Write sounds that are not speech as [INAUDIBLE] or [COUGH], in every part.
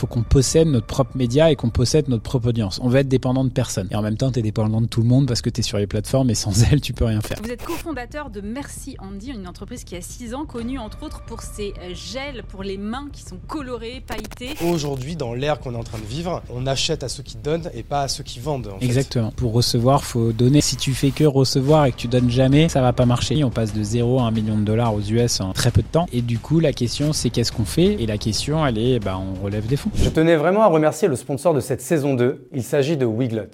faut qu'on possède notre propre média et qu'on possède notre propre audience. On veut être dépendant de personne. Et en même temps, tu es dépendant de tout le monde parce que tu es sur les plateformes et sans [LAUGHS] elle, tu peux rien faire. Vous êtes cofondateur de Merci Andy, une entreprise qui a 6 ans, connue entre autres pour ses euh, gels pour les mains qui sont colorés, pailletés. Aujourd'hui, dans l'ère qu'on est en train de vivre, on achète à ceux qui donnent et pas à ceux qui vendent. Exactement. Pour recevoir, faut donner. Si tu fais que recevoir et que tu donnes jamais, ça va pas marcher. On passe de 0 à 1 million de dollars aux US en très peu de temps. Et du coup, la question, c'est qu'est-ce qu'on fait? Et la question, elle est, bah, on relève des fonds. Je tenais vraiment à remercier le sponsor de cette saison 2. Il s'agit de Wiglot.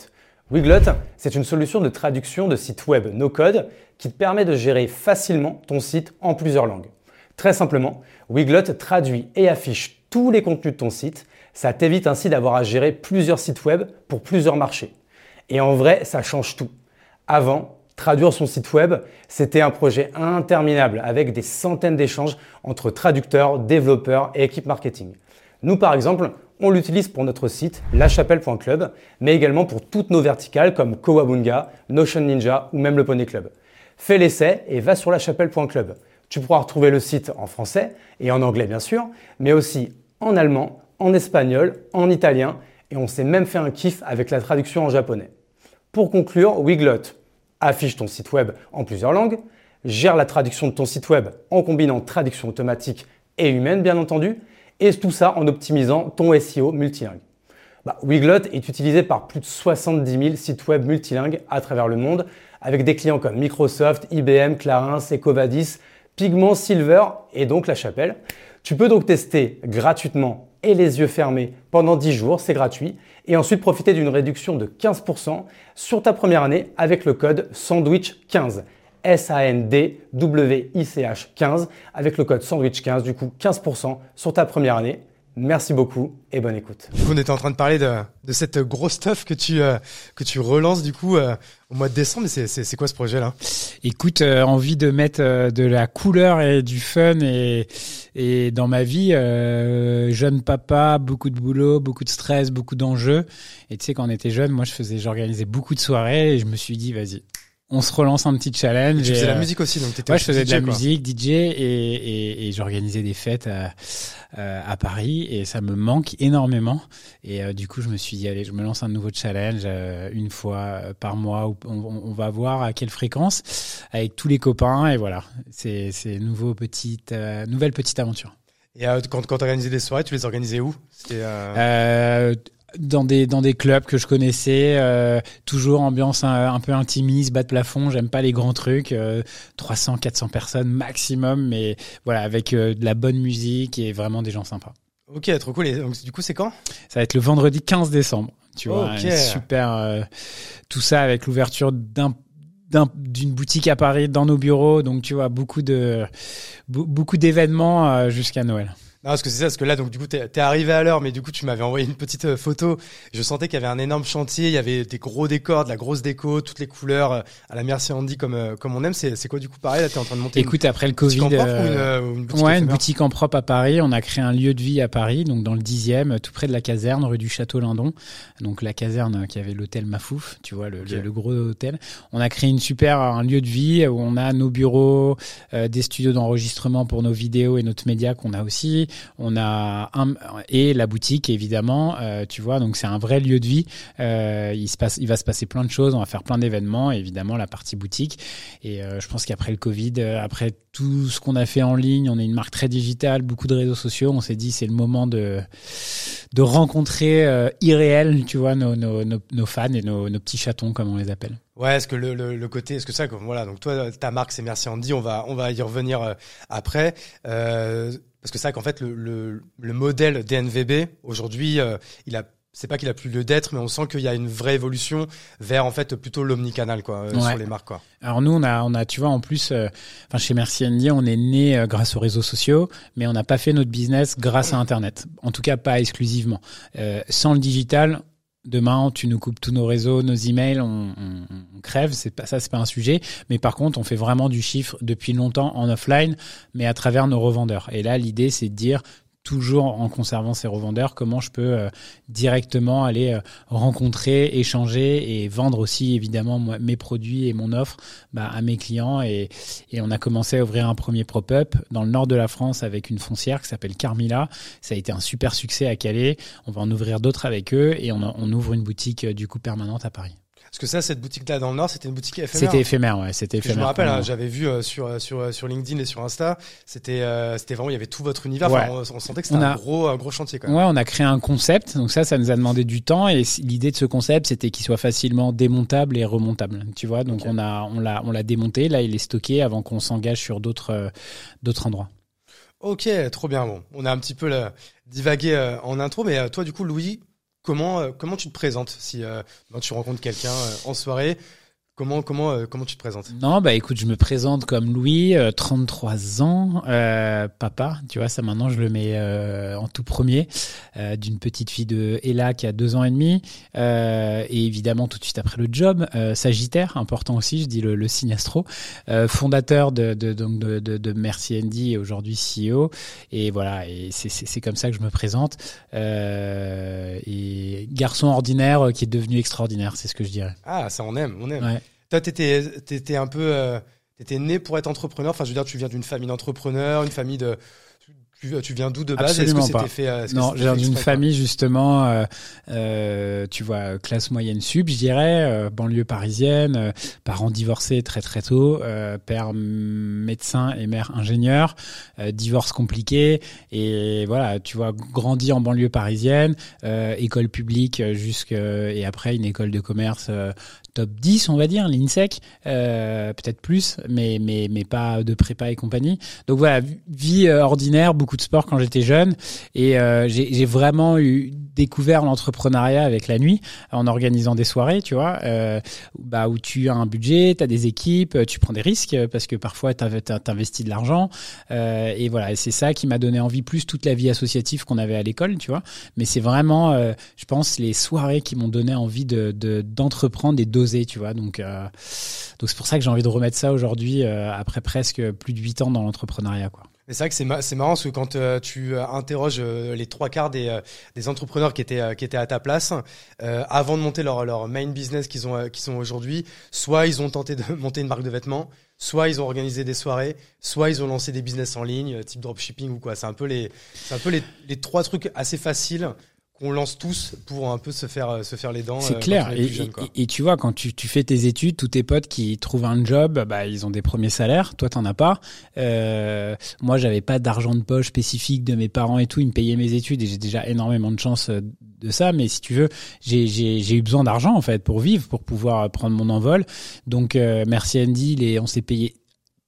Wiglot, c'est une solution de traduction de site web no-code qui te permet de gérer facilement ton site en plusieurs langues. Très simplement, Wiglot traduit et affiche tous les contenus de ton site. Ça t'évite ainsi d'avoir à gérer plusieurs sites web pour plusieurs marchés. Et en vrai, ça change tout. Avant, traduire son site web, c'était un projet interminable avec des centaines d'échanges entre traducteurs, développeurs et équipes marketing. Nous, par exemple, on l'utilise pour notre site lachapelle.club, mais également pour toutes nos verticales comme Kowabunga, Notion Ninja ou même le Pony Club. Fais l'essai et va sur lachapelle.club. Tu pourras retrouver le site en français et en anglais bien sûr, mais aussi en allemand, en espagnol, en italien et on s'est même fait un kiff avec la traduction en japonais. Pour conclure, Wiglot affiche ton site web en plusieurs langues, gère la traduction de ton site web en combinant traduction automatique et humaine bien entendu, et tout ça en optimisant ton SEO multilingue. Bah, Wiglot est utilisé par plus de 70 000 sites web multilingues à travers le monde, avec des clients comme Microsoft, IBM, Clarins, Ecovadis, Pigment, Silver et donc La Chapelle. Tu peux donc tester gratuitement et les yeux fermés pendant 10 jours, c'est gratuit, et ensuite profiter d'une réduction de 15% sur ta première année avec le code SANDWICH15. S-A-N-D-W-I-C-H 15 avec le code sandwich 15, du coup 15% sur ta première année. Merci beaucoup et bonne écoute. on était en train de parler de, cette grosse stuff que tu, euh, que tu relances du coup euh, au mois de décembre. C'est quoi ce projet-là Écoute, euh, envie de mettre de la couleur et du fun et, et dans ma vie, jeune papa, beaucoup de boulot, beaucoup de stress, beaucoup d'enjeux. Et tu sais, quand on était jeune, moi je faisais, j'organisais beaucoup de soirées et je me suis dit, vas-y, on se relance un petit challenge. tu faisais la euh, musique aussi, donc t'étais. Ouais, je faisais de la musique, DJ, et, et, et j'organisais des fêtes à, euh, à, Paris, et ça me manque énormément. Et euh, du coup, je me suis dit, allez, je me lance un nouveau challenge une fois par mois. Où on, va voir à quelle fréquence avec tous les copains, et voilà, c'est c'est nouveau petite nouvelle petite aventure. Et quand quand organisais des soirées, tu les organisais où? C'était dans des dans des clubs que je connaissais, euh, toujours ambiance un, peu intimiste, bas de plafond. J'aime pas les grands trucs, 300, euh, 400 personnes maximum, mais voilà avec euh, de la bonne musique et vraiment des gens sympas. Ok, trop cool. Et donc du coup, c'est quand? Ça va être le vendredi 15 décembre. Tu vois, super. tout ça avec l'ouverture d'un d'une boutique à Paris dans nos bureaux, donc tu vois beaucoup de beaucoup d'événements jusqu'à Noël. Non, parce que c'est ça, parce que là, donc du coup, t'es es arrivé à l'heure, mais du coup, tu m'avais envoyé une petite euh, photo. Je sentais qu'il y avait un énorme chantier, il y avait des gros décors, de la grosse déco, toutes les couleurs euh, à la merci Andy comme euh, comme on aime. C'est quoi du coup pareil Là, t'es en train de monter. Écoute, après le Covid, boutique en propre ou une, boutique ouais, une boutique en propre à Paris. On a créé un lieu de vie à Paris, donc dans le dixième, tout près de la caserne, rue du Château Lindon. Donc la caserne qui avait l'hôtel Mafouf, tu vois, le, le, gros hôtel. On a créé une super un lieu de vie où on a nos bureaux, des studios d'enregistrement pour nos vidéos et notre média qu'on a aussi. On a et la boutique évidemment, euh, tu vois, donc c'est un vrai lieu de vie. Euh, il se passe, il va se passer plein de choses, on va faire plein d'événements, évidemment la partie boutique. Et euh, je pense qu'après le Covid, après tout ce qu'on a fait en ligne, on est une marque très digitale, beaucoup de réseaux sociaux. On s'est dit c'est le moment de de rencontrer irréel, tu vois, nos, nos, nos, fans et nos, nos petits chatons comme on les appelle. Ouais, est-ce que le, le, côté, est-ce que ça, voilà, donc toi, ta marque c'est Merci Andy, on va on va y revenir après. Parce que c'est vrai qu'en fait, le, le, modèle DNVB, aujourd'hui, euh, il a c'est pas qu'il a plus lieu d'être, mais on sent qu'il y a une vraie évolution vers en fait plutôt l'omnicanal quoi euh, sur les marques quoi. Alors nous on a on a tu vois en plus, euh, enfin chez Merci Andy on est né grâce aux réseaux sociaux, mais on n'a pas fait notre business grâce à Internet. En tout cas pas exclusivement. sans le digital, demain tu nous coupes tous nos réseaux, nos emails, on, on, crève. C'est pas ça, c'est pas un sujet. Mais par contre, on fait vraiment du chiffre depuis longtemps en offline, mais à travers nos revendeurs. Et là, l'idée, c'est de dire toujours en conservant ces revendeurs, comment je peux euh, directement aller euh, rencontrer, échanger et vendre aussi évidemment mes produits et mon offre bah, à mes clients. Et, on a commencé à ouvrir un premier prop-up dans le nord de la France avec une foncière qui s'appelle Carmila. Ça a été un super succès à Calais. On va en ouvrir d'autres avec eux et on, on ouvre une boutique euh, du coup permanente à Paris. Parce que ça, cette boutique-là dans le Nord, c'était une boutique éphémère. C'était éphémère, ouais. C'était éphémère. Je me rappelle, hein, j'avais vu euh, sur euh, sur euh, sur LinkedIn et sur Insta, c'était c'était vraiment il y avait tout votre univers. on, sentait que c'était un gros un gros chantier. Quand même. Ouais, on a créé un concept. Donc ça, ça nous a demandé du temps et l'idée de ce concept, c'était qu'il soit facilement démontable et remontable. Tu vois, donc on a on l'a on l'a démonté. Là, il est stocké avant qu'on s'engage sur d'autres d'autres endroits. Ok, trop bien. Bon, on a un petit peu là, divagué en intro, mais toi, du coup, Louis, Comment, euh, comment tu te présentes si euh, tu rencontres quelqu'un euh, en soirée? Comment comment euh, comment tu te présentes? Non, bah écoute, je me présente comme Louis, 33 ans, euh, papa. Tu vois, ça maintenant je le mets euh, en tout premier d'une petite fille de Ella qui a deux ans et demi, et évidemment tout de suite après le job, Sagittaire, important aussi, je dis le, le Sinastro, fondateur de de donc de, de, de Merci Andy et aujourd'hui CEO. Et voilà, et c'est c'est comme ça que je me présente. et garçon ordinaire qui est devenu extraordinaire, c'est ce que je dirais. Ah, ça on aime, on aime. Ouais. Toi, t'étais, t'étais un peu, euh, t'étais né pour être entrepreneur. Enfin, je veux dire, tu viens d'une famille d'entrepreneurs, une famille de, tu, viens d'où de base? Est-ce que c'était fait euh, Non, je viens d'une famille justement, euh, euh, tu vois, classe moyenne sub, je dirais, euh, banlieue parisienne, parents divorcés très très tôt, père médecin et mère ingénieur, divorce compliqué et voilà, tu vois, grandi en banlieue parisienne, école publique jusque et après une école de commerce top 10, on va dire, l'INSEC, euh, peut-être plus, mais, mais, mais pas de prépa et compagnie. Donc voilà, vie ordinaire, beaucoup de sport quand j'étais jeune et euh, j'ai vraiment eu découvert l'entrepreneuriat avec la nuit en organisant des soirées, tu vois, euh, bah où tu as un budget, tu as des équipes, tu prends des risques parce que parfois tu investis de l'argent euh, et voilà, c'est ça qui m'a donné envie plus toute la vie associative qu'on avait à l'école, tu vois. Mais c'est vraiment, euh, je pense, les soirées qui m'ont donné envie de d'entreprendre et d'oser, tu vois. Donc euh, donc c'est pour ça que j'ai envie de remettre ça aujourd'hui euh, après presque plus de huit ans dans l'entrepreneuriat. C'est vrai que c'est marrant parce que quand euh, tu interroges les trois quarts des, entrepreneurs qui étaient à ta place avant de monter leur main business qu'ils ont sont aujourd'hui, soit ils ont tenté de [LAUGHS] monter une marque de vêtements, soit ils ont organisé des soirées, soit ils ont lancé des business en ligne, type dropshipping ou quoi. C'est un peu les trois trucs assez faciles qu'on lance tous pour un peu se faire euh, se faire les dents. C'est euh, clair. Et, et, tu vois, quand tu, tu fais tes études, tous tes potes qui trouvent un job, bah ils ont des premiers salaires. Toi, t'en as pas. Euh, moi, j'avais pas d'argent de poche spécifique de mes parents et tout. Ils me payaient mes études et j'ai déjà énormément de chance euh, de ça. Mais si tu veux, j'ai j'ai eu besoin d'argent en fait pour vivre, pour pouvoir prendre mon envol. Donc merci Andy, les, on s'est payé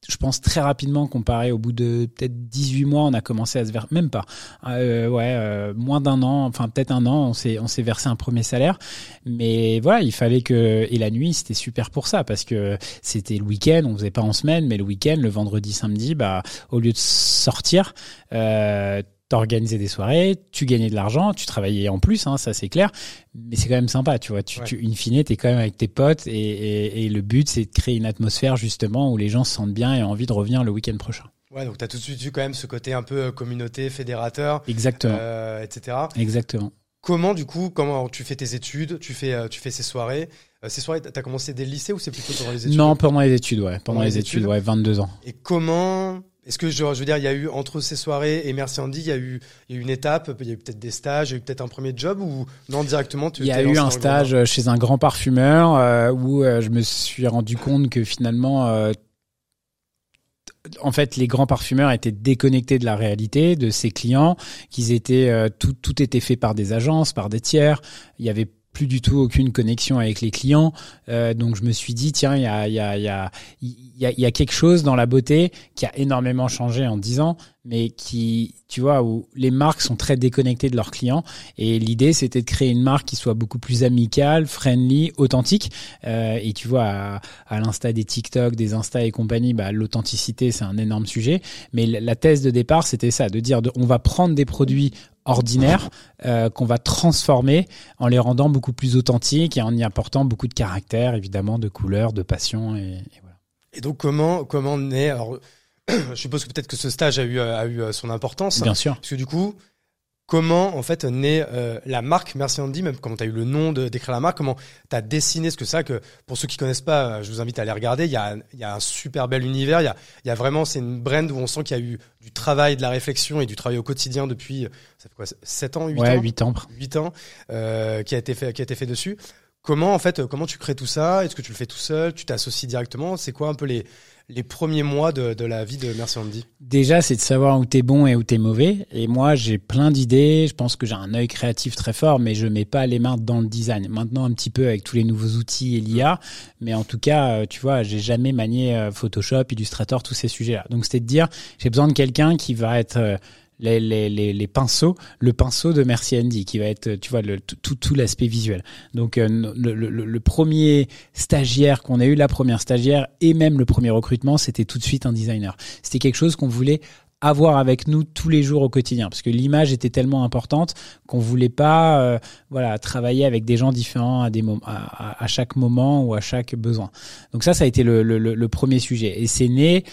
je pense très rapidement comparé au bout de peut-être 18 mois, on a commencé à se verser, même pas, euh, ouais, euh, moins d'un an, enfin peut-être un an, on s'est on s'est versé un premier salaire, mais voilà, il fallait que et la nuit c'était super pour ça parce que c'était le week-end, on faisait pas en semaine, mais le week-end, le vendredi, samedi, bah au lieu de sortir, euh, t'organisais des soirées, tu gagnais de l'argent, tu travaillais en plus, hein, ça c'est clair, mais c'est quand même sympa, tu vois. Tu, tu in fine, t'es quand même avec tes potes et, et, et le but c'est de créer une atmosphère justement où les gens se sentent bien et ont envie de revenir le week-end prochain. Ouais, donc t'as tout de suite eu quand même ce côté un peu euh, communauté, fédérateur, exactement, euh, etc. Exactement. Comment du coup, comment tu fais tes études, tu fais, euh, tu fais ces soirées. Ces soirées, t'as commencé dès le lycée ou c'est plutôt pendant les études? Non, pendant les études, ouais, pendant, les, études, ouais, 22 ans. Et comment est-ce que je, je, veux dire, il y a eu entre ces soirées et Merci Andy, il y a eu, il y a eu une étape, il y a eu peut-être des stages, il y a eu peut-être un premier job ou non directement tu Il y a eu un stage chez un grand parfumeur euh, où euh, je me suis rendu compte que finalement, euh, en fait, les grands parfumeurs étaient déconnectés de la réalité de ses clients, qu'ils étaient euh, tout, tout était fait par des agences, par des tiers. Il y avait plus du tout aucune connexion avec les clients. Euh, donc je me suis dit tiens il y a y a y a y a, y a quelque chose dans la beauté qui a énormément changé en dix ans, mais qui tu vois où les marques sont très déconnectées de leurs clients. Et l'idée c'était de créer une marque qui soit beaucoup plus amicale, friendly, authentique. Euh, et tu vois à, à l'insta des TikTok, des Insta et compagnie, bah l'authenticité c'est un énorme sujet. Mais la thèse de départ c'était ça, de dire de, on va prendre des produits ordinaires euh, qu'on va transformer en les rendant beaucoup plus authentiques et en y apportant beaucoup de caractère, évidemment, de couleurs, de passion et, et voilà. Et donc comment comment naît alors [CLEARS THROAT] je suppose que peut-être que ce stage a eu, a eu son importance. Bien sûr. Parce que du coup, comment en fait naît euh, la marque Merci Andy, même comment tu as eu le nom de d'écrire la marque, comment tu as dessiné ce que ça que pour ceux qui connaissent pas, euh, je vous invite à aller regarder, il y a y a un super bel univers, il y a y a vraiment c'est une brand où on sent qu'il y a eu du travail, de la réflexion et du travail au quotidien depuis ça fait quoi 7 ans, 8 ouais, ans 8 ans 8 ans euh, qui a été fait qui a été fait dessus. Comment en fait comment tu crées tout ça? Est-ce que tu le fais tout seul? Tu t'associes directement? C'est quoi un peu les les premiers mois de, de la vie de Merci Andy Déjà, c'est de savoir où t'es bon et où t'es mauvais. Et moi, j'ai plein d'idées. Je pense que j'ai un œil créatif très fort, mais je mets pas les mains dans le design. Maintenant, un petit peu avec tous les nouveaux outils et l'IA, mais en tout cas, euh, tu vois, j'ai jamais manié euh, Photoshop, Illustrator, tous ces sujets-là. Donc, c'était de dire, j'ai besoin de quelqu'un qui va être euh, les, les, les, les, pinceaux, le pinceau de Merci Andy, qui va être, tu vois, tout, tout l'aspect visuel. Donc, euh, le, le, le, premier stagiaire qu'on a eu, la première stagiaire, et même le premier recrutement, c'était tout de suite un designer. C'était quelque chose qu'on voulait avoir avec nous tous les jours au quotidien parce que l'image était tellement importante qu'on voulait pas euh, voilà travailler avec des gens différents à des à, à, chaque moment ou à chaque besoin donc ça ça a été le, le, le premier sujet et c'est né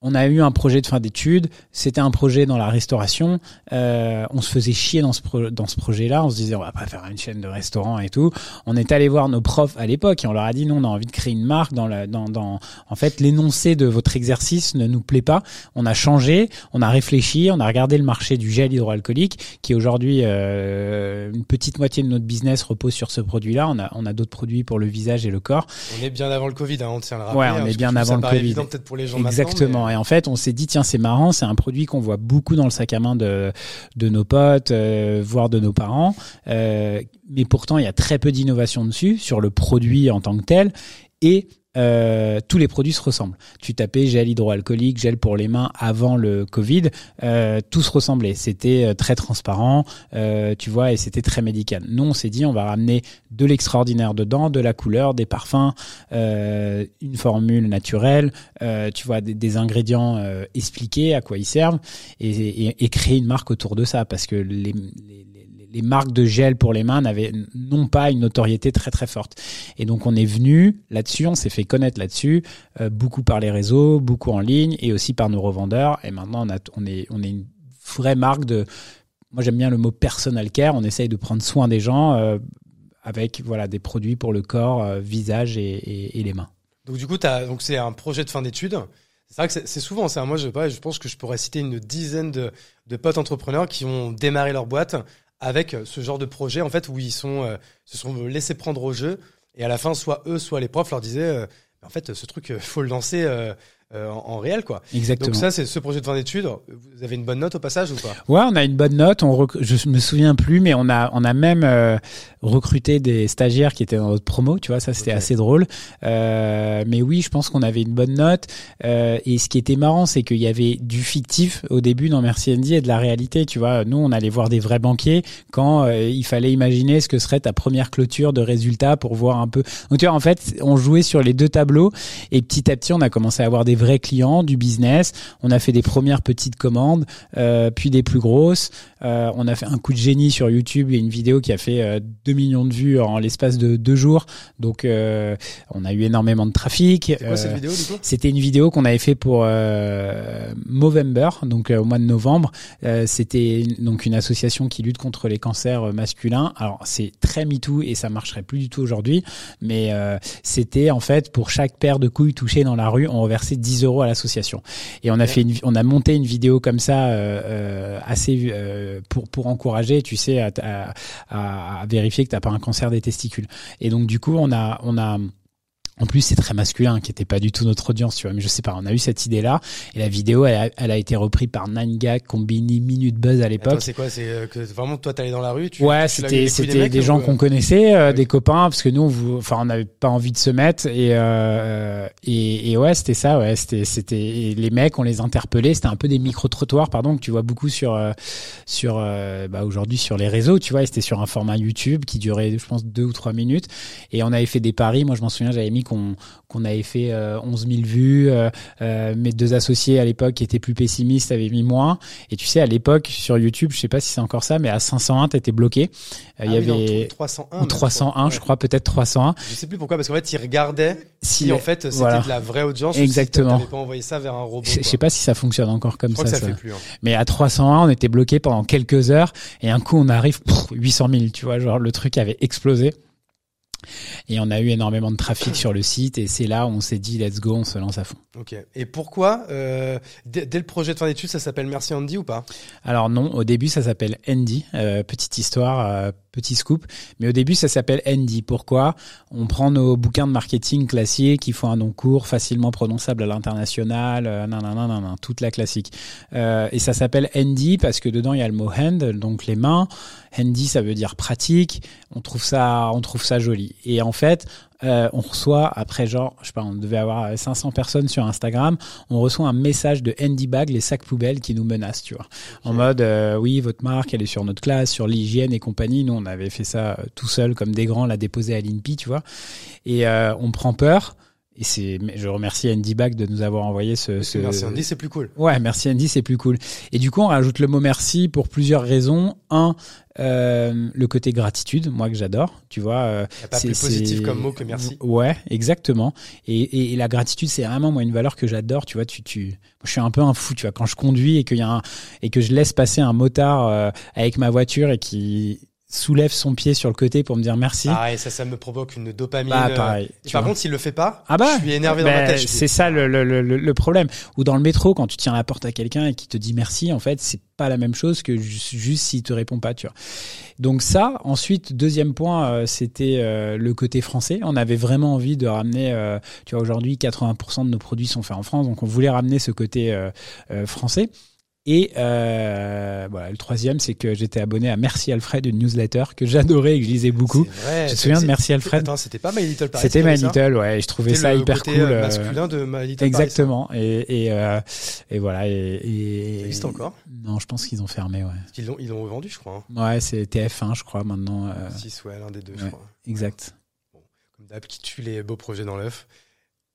on a eu un projet de fin d'études, c'était un projet dans la restauration, euh, on se faisait chier dans ce, dans ce projet-là, on se disait on va pas faire une chaîne de restaurants et tout. On est allé voir nos profs à l'époque et on leur a dit non, on a envie de créer une marque dans la, dans, dans en fait l'énoncé de votre exercice ne nous plaît pas. On a changé, on a réfléchi, on a regardé le marché du gel hydroalcoolique qui aujourd'hui euh, une petite moitié de notre business repose sur ce produit-là. On a on a d'autres produits pour le visage et le corps. On est bien avant le Covid, hein, on tient le rappeler. Ouais, on hein, est bien avant le Covid. peut-être pour les gens Exactement. Et en fait, on s'est dit tiens c'est marrant, c'est un produit qu'on voit beaucoup dans le sac à main de de nos potes, euh, voire de nos parents. Euh, mais pourtant il y a très peu d'innovation dessus sur le produit en tant que tel. Et euh, tous les produits se ressemblent. Tu tapais gel hydroalcoolique, gel pour les mains avant le Covid, euh, tout se ressemblait. C'était euh, très transparent, euh, tu vois, et c'était très médical. Nous, on s'est dit, on va ramener de l'extraordinaire dedans, de la couleur, des parfums, euh, une formule naturelle, tu vois, des, des ingrédients expliqués, à quoi ils servent, et, et, et, créer une marque autour de ça, parce que les, les les marques de gel pour les mains n'avaient non pas une notoriété très très forte. Et donc on est venu là-dessus, on s'est fait connaître là-dessus, euh, beaucoup par les réseaux, beaucoup en ligne et aussi par nos revendeurs. Et maintenant on, est on est une vraie marque de. Moi j'aime bien le mot personal care. On essaye de prendre soin des gens euh, avec voilà des produits pour le corps, euh, visage et, les mains. Donc du coup as, donc c'est un projet de fin d'études. C'est vrai que c'est souvent ça. Moi, je, je pense que je pourrais citer une dizaine de potes entrepreneurs qui ont démarré leur boîte avec euh, ce genre de projet en fait où ils sont euh, se sont laissés prendre au jeu. Et à la fin soit eux soit les profs leur disaient euh, en fait ce truc faut le lancer euh, en, en, réel quoi. Exactement. Donc ça c'est ce projet de fin d'études. Vous avez une bonne note au passage ou pas? Ouais, on a une bonne note. On je me souviens plus, mais on a on a même euh, recruté des stagiaires qui étaient dans notre promo. Tu vois, ça c'était assez drôle. Euh, mais oui, je pense qu'on avait une bonne note. Euh, et ce qui était marrant, c'est qu'il y avait du fictif au début dans Merci Andy et de la réalité. Tu vois, nous on allait voir des vrais banquiers quand euh, il fallait imaginer ce que serait ta première clôture de résultats pour voir un peu. Donc tu vois, en fait, on jouait sur les deux tableaux et petit à petit on a commencé à avoir des vrais clients, du business. On a fait des premières petites commandes, euh, puis des plus grosses. Euh, on a fait un coup de génie sur YouTube. A une vidéo qui a fait euh, 2 millions de vues en l'espace de deux jours. Donc, euh, on a eu énormément de trafic. Quoi cette vidéo du coup? C'était une vidéo qu'on avait fait pour Movember, donc au mois de novembre. C'était donc une association qui lutte contre les cancers masculins. Alors, c'est très MeToo et ça marcherait plus du tout aujourd'hui. Mais c'était en fait pour chaque paire de couilles touchées dans la rue, on reversait 10 euros à l'association. Et on a fait, une, on a monté une vidéo comme ça euh, assez euh, pour pour encourager, tu sais, à, à, à vérifier que t'as pas un cancer des testicules. Et donc du coup, on a on a en plus, c'est très masculin, qui était pas du tout notre audience, tu vois. Mais je sais pas, on a eu cette idée-là. Et la vidéo, elle a, elle a été reprise par Nanga, Combini, Minute Buzz à l'époque. C'est quoi? C'est euh, que vraiment toi, t'allais dans la rue tu, Ouais, c'était c'était des, gens qu'on connaissait, euh, des copains, parce que nous, on enfin, on n'avait pas envie de se mettre. Et euh, et, et, ouais, c'était ça. Ouais, c'était c'était les mecs, on les interpellait. C'était un peu des micro trottoirs, pardon, que tu vois beaucoup sur euh, sur bah, aujourd'hui sur les réseaux, tu vois. C'était sur un format YouTube qui durait, je pense, deux ou trois minutes. Et on avait fait des paris. Moi, je m'en souviens, j'avais mis qu'on qu'on avait fait 11 000 vues. mes deux associés à l'époque qui étaient plus pessimistes avaient mis moins. Et tu sais, à l'époque sur YouTube, je sais pas si c'est encore ça, mais à 501, t'étais bloqué. Il y ah avait 301, ou 301, je crois, peut-être 301. Je sais plus pourquoi, parce qu'en fait, ils regardaient si, en fait c'était de la vraie audience. Exactement. Ou si pas envoyé ça vers un robot. Je, sais pas si ça fonctionne encore comme je ça. Que ça, fait plus. Hein. Mais à 301, on était bloqué pendant quelques heures et un coup on arrive 800 000, tu vois, genre le truc avait explosé. Et on a eu énormément de trafic sur le site et c'est là où on s'est dit let's go, on se lance à fond. Ok. Et pourquoi euh, dès, le projet de fin d'études, ça s'appelle Merci Andy ou pas? Alors non, au début ça s'appelle Andy. Euh, petite histoire, euh, petit scoop. Mais au début ça s'appelle Andy. Pourquoi? On prend nos bouquins de marketing classiques qui font un nom court, facilement prononçable à l'international, euh, nan, toute la classique. Et ça s'appelle Andy parce que dedans il y a le mot hand, donc les mains. Handy ça veut dire pratique. On trouve ça, on trouve ça joli. Et en fait, euh, on reçoit après genre, je sais pas, on devait avoir 500 personnes sur Instagram, on reçoit un message de Handy Bag, les sacs poubelles qui nous menacent, tu vois. En mode, euh, oui, votre marque, elle est sur notre classe, sur l'hygiène et compagnie. Nous, on avait fait ça euh, tout seul, comme des grands, la déposer à l'INPI, tu vois. Et on prend peur. Et c'est, je remercie Andy Bag de nous avoir envoyé ce. ce... Merci Andy, c'est plus cool. Ouais, merci Andy, c'est plus cool. Et du coup, on rajoute le mot merci pour plusieurs raisons. Un, euh, le côté gratitude, moi que j'adore, tu vois. Euh, pas plus positif comme mot que merci. Ouais, exactement. Et, et, la gratitude, c'est vraiment moi une valeur que j'adore. Tu vois, tu, tu, je suis un peu un fou, tu vois, quand je conduis et qu'il y a un, et que je laisse passer un motard euh, avec ma voiture et qui soulève son pied sur le côté pour me dire merci. Ah et ça, ça me provoque une dopamine. Bah, pareil, par contre, s'il le fait pas, ah bah, je suis énervé dans ma bah, tête. C'est ça le, le, le, le, problème. Ou dans le métro, quand tu tiens la porte à quelqu'un et qui te dit merci, en fait, c'est pas la même chose que juste, juste s'il te répond pas, tu vois. Donc ça, ensuite, deuxième point, euh, c'était euh, le côté français. On avait vraiment envie de ramener, euh, tu vois, aujourd'hui, 80% de nos produits sont faits en France, donc on voulait ramener ce côté français. Et euh, voilà, le troisième, c'est que j'étais abonné à Merci Alfred, une newsletter que j'adorais et que je lisais beaucoup. Vrai, je me souviens de Merci Alfred. Attends, c'était pas My Little Paris. C'était My Little, ouais. Je trouvais ça hyper cool. Euh, masculin de My Little Exactement. et et, euh, et voilà. Et, et, ça existe encore Non, je pense qu'ils ont fermé, ouais. Ils l'ont ils l'ont revendu, je crois. Hein. Ouais, c'est TF1, je crois maintenant. Euh... 6, ouais, l'un des deux, je crois. Exact. Bon, comme d'hab, qui tue les beaux projets dans l'œuf.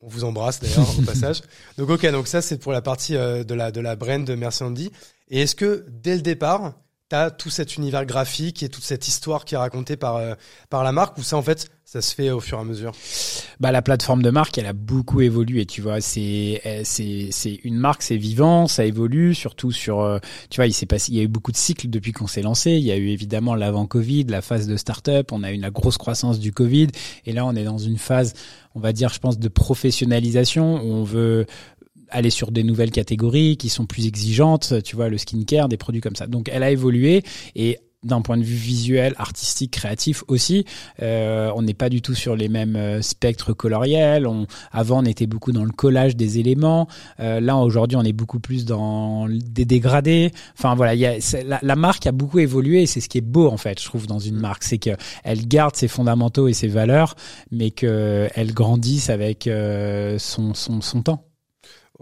On vous embrasse d'ailleurs au [LAUGHS] passage. Donc ok, donc ça c'est pour la partie euh, de la de la brand de Merci Andy. Et est-ce que dès le départ, tu as tout cet univers graphique et toute cette histoire qui est racontée par euh, par la marque ou ça en fait ça se fait au fur et à mesure? Bah la plateforme de marque, elle a beaucoup évolué, tu vois, c'est c'est c'est une marque, c'est vivant, ça évolue surtout sur euh, tu vois, il il y a eu beaucoup de cycles depuis qu'on s'est lancé, il y a eu évidemment l'avant Covid, la phase de start-up, on a eu la grosse croissance du Covid. Et là on est dans une phase on va dire je pense de professionnalisation. Où on veut aller sur des nouvelles catégories qui sont plus exigeantes, tu vois, le skincare, des produits comme ça. Donc elle a évolué et d'un point de vue visuel, artistique, créatif aussi. Euh, on n'est pas du tout sur les mêmes euh, spectres coloriels. On, avant, on était beaucoup dans le collage des éléments. Euh, là, aujourd'hui, on est beaucoup plus dans des dégradés. Enfin voilà, y a, la, la, marque a beaucoup évolué et c'est ce qui est beau en fait, je trouve, dans une mm. marque, c'est que elle garde ses fondamentaux et ses valeurs, mais que elle grandisse avec euh, son, son, son temps.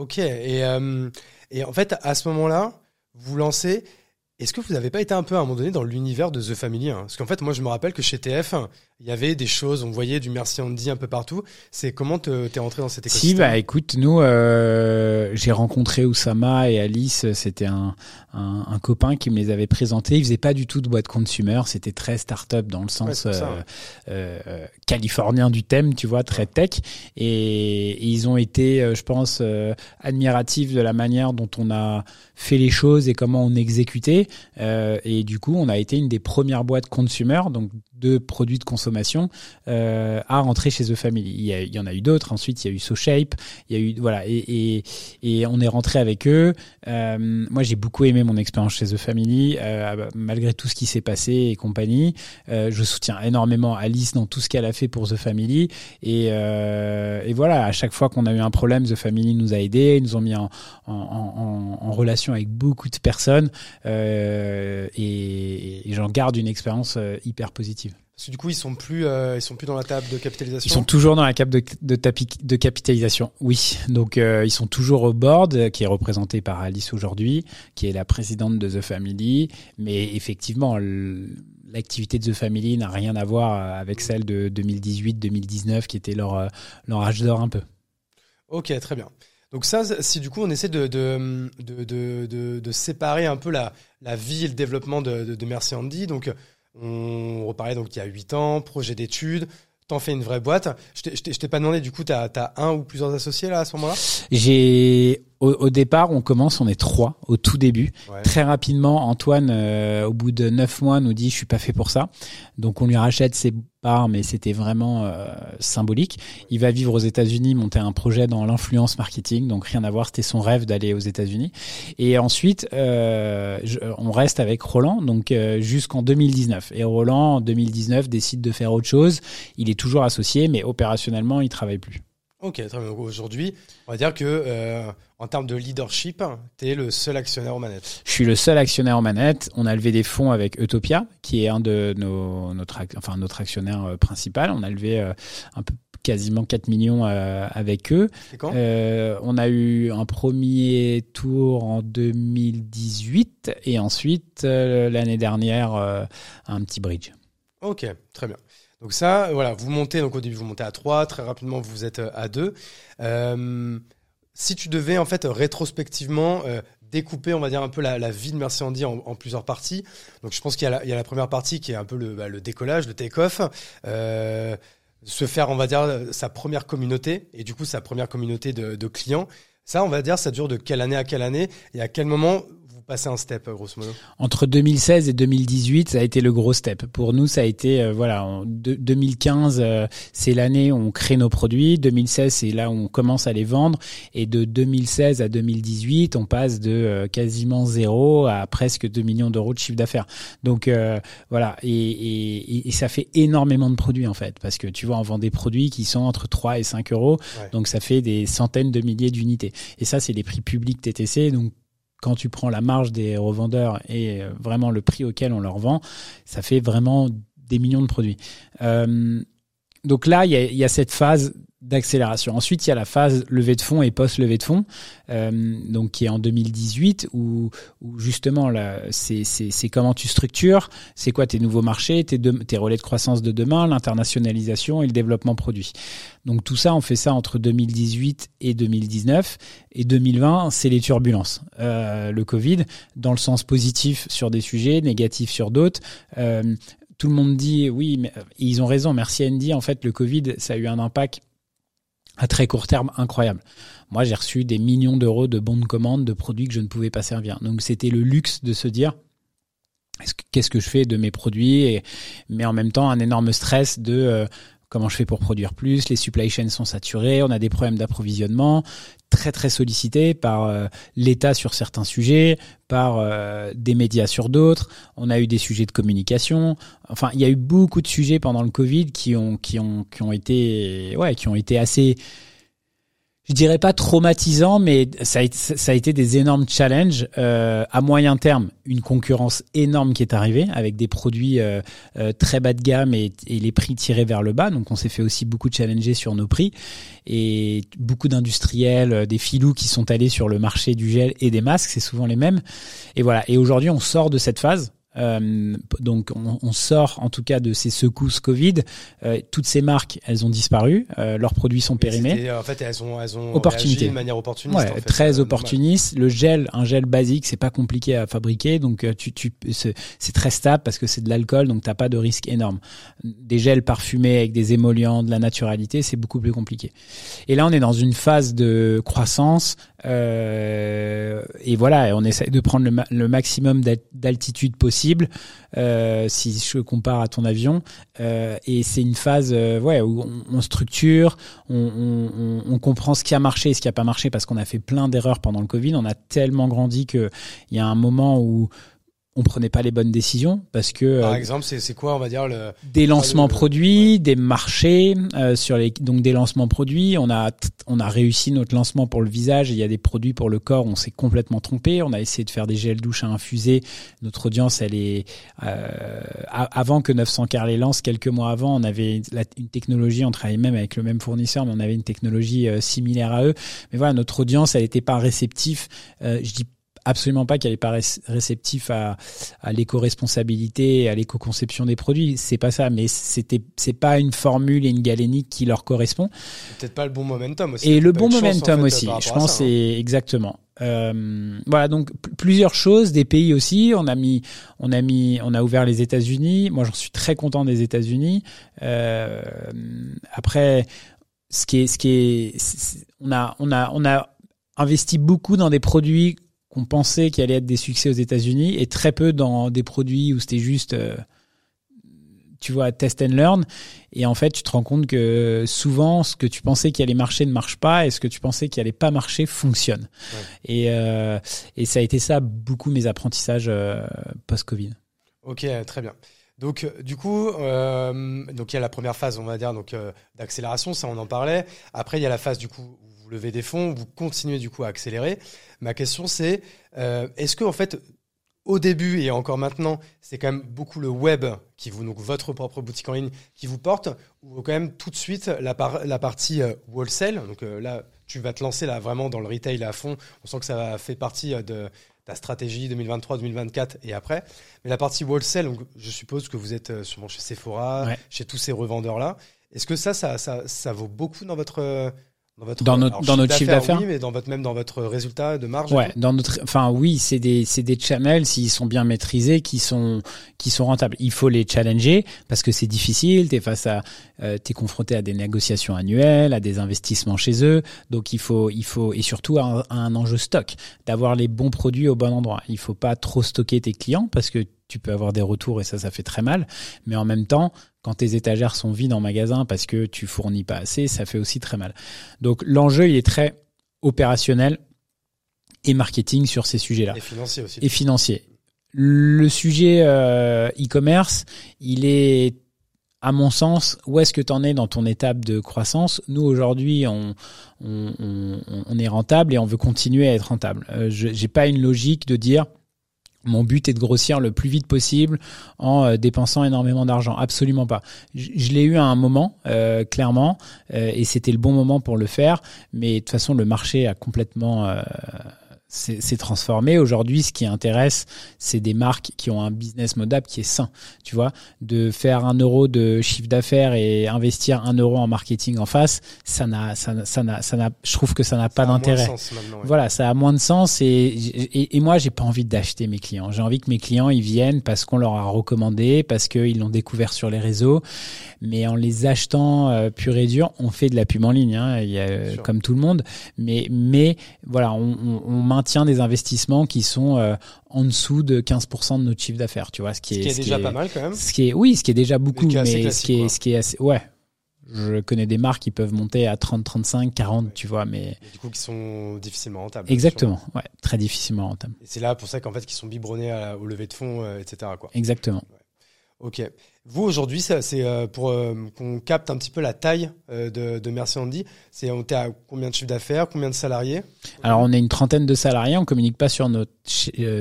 Ok. Et, euh, et en fait, à ce moment-là, vous lancez. Est-ce que vous n'avez pas été un peu à un moment donné dans l'univers de The Family hein? Parce qu'en fait, moi, je me rappelle que chez TF, il y avait des choses, on voyait du Merci Andy un peu partout. C'est comment t'es rentré dans cette écosystème Si, bah écoute, nous, euh, j'ai rencontré Oussama et Alice. C'était un, un, un, copain qui me les avait présentés. Ils faisaient pas du tout de boîte consumer. C'était très start-up dans le sens euh, euh, californien du thème, tu vois, très tech. Et, et ils ont été, euh, je pense, euh, admiratifs de la manière dont on a fait les choses et comment on exécutait. Euh, et du coup, on a été une des premières boîtes consumer, donc de produits de consommation, euh, à rentrer chez The Family. Il y, en a eu d'autres. Ensuite, il y a eu SoShape. Il y a eu voilà, et, on est rentré avec eux. Euh, moi, j'ai beaucoup aimé mon expérience chez The Family, euh, malgré tout ce qui s'est passé et compagnie. Je soutiens énormément Alice dans tout ce qu'elle a fait pour The Family. Et, voilà, à chaque fois qu'on a eu un problème, The Family nous a aidés, ils nous ont mis en, relation avec beaucoup de personnes. Et, j'en garde une expérience hyper positive. Parce que du coup, ils sont plus, euh, ils sont plus dans la table de capitalisation. Ils sont toujours dans la table de, de, de capitalisation. Oui. Donc, euh, ils sont toujours au board, qui est représenté par Alice aujourd'hui, qui est la présidente de The Family. Mais effectivement, l'activité de The Family n'a rien à voir avec celle de 2018-2019, qui était leur, leur âge d'or un peu. Ok, très bien. Donc ça, si du coup on essaie de, de, de, de, séparer un peu la, la vie et le développement de, de, de Merci Andy, donc on reparlait donc il y a 8 ans, projet d'études, t'en fais une vraie boîte. Je t'ai pas demandé, du coup, t'as as un ou plusieurs associés là à ce moment-là? J'ai au, départ, on commence, on est trois au tout début. Très rapidement, Antoine, euh, au bout de neuf mois, nous dit je suis pas fait pour ça. Donc on lui rachète ses parts, mais c'était vraiment euh, symbolique. Il va vivre aux États-Unis, monter un projet dans l'influence marketing, donc rien à voir. C'était son rêve d'aller aux États-Unis. Et ensuite, euh, on reste avec Roland, donc jusqu'en 2019. Et Roland, en 2019, décide de faire autre chose. Il est toujours associé, mais opérationnellement, il travaille plus. Ok, très bien. Aujourd'hui, on va dire que euh, en termes de leadership, tu es le seul actionnaire aux manettes. Je suis le seul actionnaire aux manettes. On a levé des fonds avec Utopia, qui est un de nos notre enfin notre actionnaire euh, principal. On a levé euh, un peu quasiment 4 millions avec eux. Quand? On a eu un premier tour en 2018 et ensuite l'année dernière un petit bridge. Ok, très bien. Donc ça, voilà, vous montez, donc au début vous montez à 3, très rapidement vous êtes euh, à 2. Euh, si tu devais en fait rétrospectivement euh, découper, on va dire un peu la, vie de Merci Andy en, plusieurs parties. Donc je pense qu'il y, a la première partie qui est un peu le, bah, décollage, le take-off. se faire, on va dire, sa première communauté et du coup sa première communauté de, de clients. Ça, on va dire, ça dure de quelle année à quelle année et à quel moment passer un step, grosso modo Entre 2016 et 2018, ça a été le gros step. Pour nous, ça a été, euh, voilà, en 2015, euh, c'est l'année où on crée nos produits. 2016, c'est là où on commence à les vendre. Et de 2016 à 2018, on passe de euh, quasiment zéro à presque 2 millions d'euros de chiffre d'affaires. Donc, voilà. Et, et, et, ça fait énormément de produits, en fait. Parce que tu vois, on vend des produits qui sont entre 3 et 5 euros. Donc, ça fait des centaines de milliers d'unités. Et ça, c'est les prix publics TTC. Donc, quand tu prends la marge des revendeurs et euh, vraiment le prix auquel on leur vend, ça fait vraiment des millions de produits. Euh, donc là, il y a, cette phase d'accélération. Ensuite, il y a la phase levée de fonds et post-levée de fonds, euh, donc qui est en 2018, où, où justement, c'est, comment tu structures, c'est quoi tes nouveaux marchés, tes, tes relais de croissance de demain, l'internationalisation et le développement produit. Donc tout ça, on fait ça entre 2018 et 2019. Et 2020, c'est les turbulences. Euh, le Covid, dans le sens positif sur des sujets, négatif sur d'autres. Euh, tout le monde dit oui, mais ils ont raison. Merci Andy. En fait, le Covid, ça a eu un impact à très court terme incroyable. Moi, j'ai reçu des millions d'euros de bons de commande de produits que je ne pouvais pas servir. Donc, c'était le luxe de se dire qu'est-ce que je fais de mes produits, mais en même temps un énorme stress de euh, comment je fais pour produire plus, les supply chains sont saturés, on a des problèmes d'approvisionnement, très très sollicité par euh, l'État sur certains sujets, par euh, des médias sur d'autres. On a eu des sujets de communication. Enfin, il y a eu beaucoup de sujets pendant le Covid qui ont qui ont qui ont été ouais qui ont été assez je dirais pas traumatisant, mais ça a, été, des énormes challenges. Euh, à moyen terme, une concurrence énorme qui est arrivée avec des produits euh, euh, très bas de gamme et, et, les prix tirés vers le bas. Donc on s'est fait aussi beaucoup challenger sur nos prix et beaucoup d'industriels, euh, des filous qui sont allés sur le marché du gel et des masques, c'est souvent les mêmes. Et voilà. Et aujourd'hui, on sort de cette phase. Euh, donc on, on, sort en tout cas de ces secousses Covid. Euh, toutes ces marques, elles ont disparu. Euh, leurs produits sont périmés. En fait, elles ont, elles ont Opportunité. de manière opportuniste. Ouais, en fait, très opportuniste. Le gel, un gel basique, c'est pas compliqué à fabriquer, donc euh, tu, tu, c'est très stable parce que c'est de l'alcool, donc t'as pas de risque énorme. Des gels parfumés avec des émollients, de la naturalité, c'est beaucoup plus compliqué. Et là, on est dans une phase de croissance. Euh, et voilà, on essaie de prendre le, maximum d'altitude possible euh, si je compare à ton avion. Euh, et c'est une phase ouais, où on, structure, on, on, comprend ce qui a marché et ce qui n'a pas marché parce qu'on a fait plein d'erreurs pendant le Covid. On a tellement grandi qu'il y a un moment où on prenait pas les bonnes décisions parce que Par euh, exemple, c'est c'est quoi, on va dire, le. des lancements le- produits, des marchés euh, sur les donc des lancements produits. On a on a réussi notre lancement pour le visage. Il y a des produits pour le corps. On s'est complètement trompé. On a essayé de faire des gels douche à infuser. Notre audience, elle est euh, avant que 900 car les lance. Quelques mois avant, on avait la- une technologie. On travaillait même avec le même fournisseur, mais on avait une technologie euh, similaire à eux. Mais voilà, notre audience, elle n'était pas réceptif. Euh, je dis absolument pas qu'elle est pas ré- réceptif à, à l'éco-responsabilité, à l'éco-conception des produits. C'est pas ça, mais c'était, c'est pas une formule et une galénique qui leur correspond. Peut-être pas le bon momentum aussi. Et le bon de chance, en momentum fait, aussi. Je pense ça, hein. c'est exactement. Euh, voilà donc plusieurs choses, des pays aussi. On a mis, on a mis, on a ouvert les États-Unis. Moi, j'en suis très content des États-Unis. Euh, après, ce qui est, ce qui est, on a, on a, on a investi beaucoup dans des produits qu'on pensait qui allaient être des succès aux États-Unis et très peu dans des produits où c'était juste, euh, tu vois, test and learn. Et en fait, tu te rends compte que souvent, ce que tu pensais qui allait marcher ne marche pas et ce que tu pensais qui allait pas marcher fonctionne. Et, euh, et ça a été ça beaucoup mes apprentissages euh, post-Covid. Ok, très bien. Donc, du coup, donc il y a la première phase, on va dire, donc d'accélération, ça on en parlait. Après, il y a la phase du coup où levez des fonds, vous continuez du coup à accélérer. Ma question c'est, euh, est-ce que en fait, au début et encore maintenant, c'est quand même beaucoup le web qui vous, donc votre propre boutique en ligne, qui vous porte, ou quand même tout de suite la, par- la partie euh, wholesale? Donc euh, là, tu vas te lancer là vraiment dans le retail à fond. On sent que ça fait partie euh, de ta stratégie 2023-2024 et après. Mais la partie wholesale, donc, je suppose que vous êtes sûrement chez Sephora, Ouais. chez tous ces revendeurs-là. Est-ce que ça, ça, ça, ça vaut beaucoup dans votre dans votre Dans notre- dans notre chiffre d'affaires Oui, mais dans votre même dans votre résultat de marge. Ouais, dans notre, enfin oui, c'est des, c'est des channels s'ils sont bien maîtrisés, qui sont, qui sont rentables. Il faut les challenger parce que c'est difficile. T'es face à, euh, t'es confronté à des négociations annuelles, à des investissements chez eux. Donc il faut, il faut, et surtout à un, à un enjeu stock, d'avoir les bons produits au bon endroit. Il faut pas trop stocker tes clients parce que tu peux avoir des retours et ça, ça fait très mal. Mais en même temps, quand tes étagères sont vides en magasin parce que tu fournis pas assez, ça fait aussi très mal. Donc l'enjeu, il est très opérationnel et marketing sur ces sujets-là Et financier aussi. et financier. Le sujet euh, e-commerce, il est à mon sens, où est-ce que tu en es dans ton étape de croissance? Nous, aujourd'hui, on, on, on, on est rentable et on veut continuer à être rentable. Euh, je n'ai pas une logique de dire mon but est de grossir le plus vite possible en euh, dépensant énormément d'argent. Absolument pas. Je, l'ai eu à un moment, euh, clairement, euh, et c'était le bon moment pour le faire. Mais de toute façon, le marché a complètement s'est transformé. Aujourd'hui, ce qui intéresse, c'est des marques qui ont un business model qui est sain. Tu vois, de faire un euro de chiffre d'affaires et investir un euro en marketing en face, ça n'a, ça, n'a- ça n'a, ça n'a, je trouve que ça n'a pas d'intérêt. ouais. Voilà, ça a moins de sens et, et, et moi, j'ai pas envie d'acheter mes clients. J'ai envie que mes clients, ils viennent parce qu'on leur a recommandé, parce qu'ils l'ont découvert sur les réseaux. Mais en les achetant euh, pur et dur, on fait de la pub en ligne, hein, il y a, euh, comme tout le monde. Mais, mais voilà, on, on, on maintient des investissements qui sont euh, en dessous de 15% de notre chiffre d'affaires, tu vois, ce qui Ce est, qui est ce déjà pas mal quand même. Ce qui est, oui, ce qui est déjà beaucoup, mais ce qui est, quoi. ce qui est assez, ouais. Je connais des marques qui peuvent monter à 30, 35, 40, tu vois, mais Et du coup, qui sont difficilement rentables. exactement, ouais, très difficilement rentable. Et c'est là pour ça qu'en fait, qu'ils sont biberonnés à- au lever de fonds, euh, etc. Quoi. Exactement. Ok. Vous aujourd'hui, c'est euh, pour euh, qu'on capte un petit peu la taille euh, de, de Merci Andy. C'est on était à combien de chiffre d'affaires, combien de salariés? Alors, on a une trentaine de salariés. On communique pas sur notre,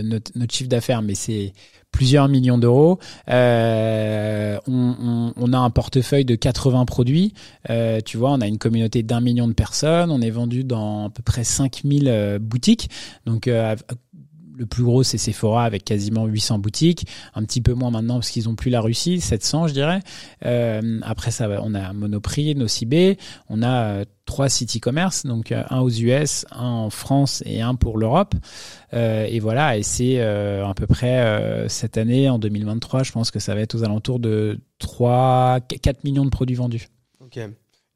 notre, notre chiffre d'affaires, mais c'est plusieurs millions d'euros. Euh, on, on- on a un portefeuille de 80 produits. Euh, tu vois, on a une communauté d'un million de personnes. On est vendu dans à peu près 5000 euh, boutiques. Donc, euh, le plus gros, c'est Sephora avec quasiment 800 boutiques. Un petit peu moins maintenant parce qu'ils ont plus la Russie, 700, je dirais. Euh, après ça, on a Monoprix, Nocibé. On a euh, trois sites e-commerce, donc euh, un aux US, un en France et un pour l'Europe. Euh, et voilà, et c'est euh, à peu près euh, cette année, en 2023, je pense que ça va être aux alentours de 3, 4 millions de produits vendus. Ok.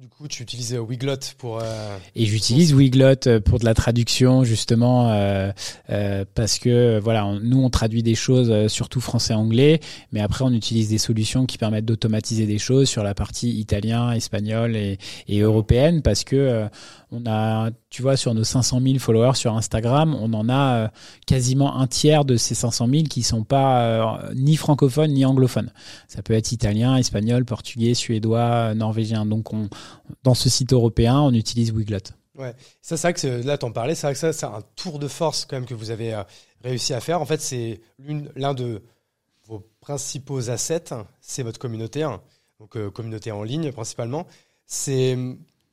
Du coup, tu utilises Wiglot pour. Euh, et j'utilise Wiglot euh, pour de la traduction justement euh, euh, parce que voilà, nous on traduit des choses surtout français-anglais, mais après on utilise des solutions qui permettent d'automatiser des choses sur la partie italien, espagnol et, et européenne parce que on a, tu vois, sur nos 500 000 followers sur Instagram, on en a quasiment un tiers de ces 500 000 qui sont pas ni francophones ni anglophones. Ça peut être italien, espagnol, portugais, suédois, norvégien. Donc on dans ce site européen, on utilise Wiglot. Ouais, ça c'est vrai que là t'en parlais, c'est vrai que ça c'est un tour de force quand même que vous avez euh, réussi à faire. En fait, c'est l'un de vos principaux assets, c'est votre communauté, donc euh, communauté en ligne principalement. C'est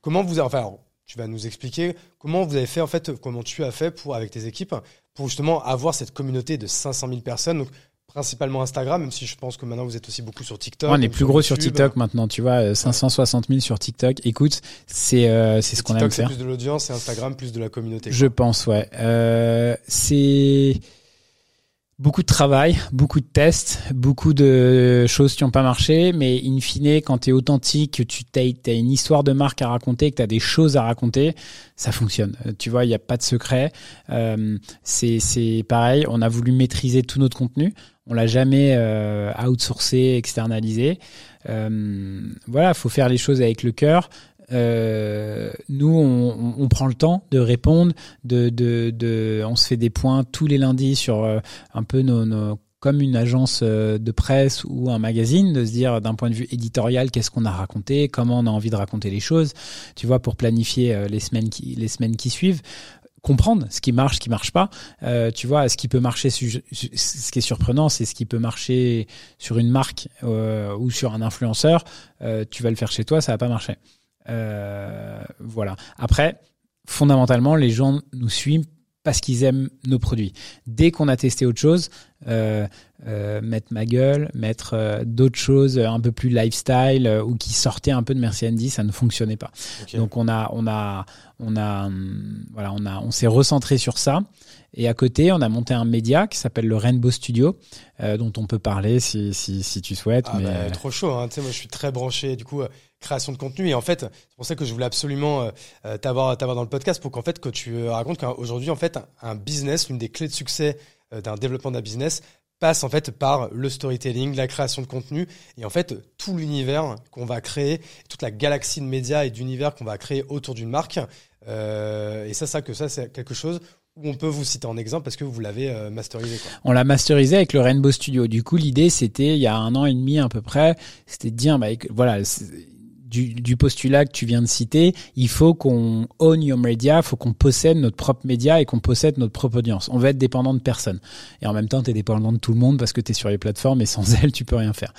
comment vous, enfin, tu vas nous expliquer comment vous avez fait en fait, comment tu as fait pour avec tes équipes pour justement avoir cette communauté de 500 000 personnes. Donc principalement Instagram, même si je pense que maintenant vous êtes aussi beaucoup sur TikTok. on est plus gros sur TikTok maintenant, tu vois, 560 euh, 000 sur TikTok. Écoute, c'est euh, c'est ce qu'on aime faire. TikTok c'est plus de l'audience et Instagram plus de la communauté. Je pense, ouais. Euh, c'est beaucoup de travail, beaucoup de tests, beaucoup de choses qui n'ont pas marché, mais in fine, quand tu es authentique, que tu as, une histoire de marque à raconter, que tu as des choses à raconter, ça fonctionne. Euh, tu vois, il n'y a pas de secret. Euh, c'est pareil, on a voulu maîtriser tout notre contenu. On l'a jamais euh, outsourcé, externalisé. Euh, voilà, faut faire les choses avec le cœur. Euh, nous, on, on, prend le temps de répondre, de, de, de, on se fait des points tous les lundis sur euh, un peu nos, nos comme une agence euh, de presse ou un magazine, de se dire d'un point de vue éditorial qu'est-ce qu'on a raconté, comment on a envie de raconter les choses, tu vois, pour planifier les semaines qui les semaines qui suivent comprendre ce qui marche, ce qui marche pas. Euh, tu vois, ce qui peut marcher, ce qui est surprenant, c'est ce qui peut marcher sur une marque euh, ou sur un influenceur. Euh, tu vas le faire chez toi, ça va pas marcher. Euh, voilà. Après, fondamentalement, les gens nous suivent parce qu'ils aiment nos produits. Dès qu'on a testé autre chose, euh, euh, mettre ma gueule, mettre euh, d'autres choses un peu plus lifestyle ou qui sortaient un peu de Merci Andy, ça ne fonctionnait pas. Donc on a, on a, on a, hum, voilà, on a, on s'est recentré sur ça. Et à côté, on a monté un média qui s'appelle le Rainbow Studio, dont on peut parler si, si, si tu souhaites. Ah mais bah, trop chaud. Hein. Tu sais, moi, je suis très branché. Du coup création de contenu. Et en fait, c'est pour ça que je voulais absolument euh, t'avoir, t'avoir dans le podcast pour qu'en fait, que tu racontes qu'aujourd'hui, en fait, un business, l'une des clés de succès d'un développement d'un business, passe en fait par le storytelling, la création de contenu et en fait tout l'univers qu'on va créer, toute la galaxie de médias et d'univers qu'on va créer autour d'une marque. Euh, et ça, ça que ça c'est quelque chose où on peut vous citer en exemple parce que vous l'avez euh, masterisé. On l'a masterisé avec le Rainbow Studio. Du coup, l'idée c'était il y a un an et demi à peu près, c'était de dire bah, voilà du, postulat que tu viens de citer, il faut qu'on own your media, il faut qu'on possède notre propre média et qu'on possède notre propre audience. On va être dépendant de personne. Et en même temps, tu es dépendant de tout le monde parce que tu es sur les plateformes et sans [LAUGHS] elles, tu peux rien faire.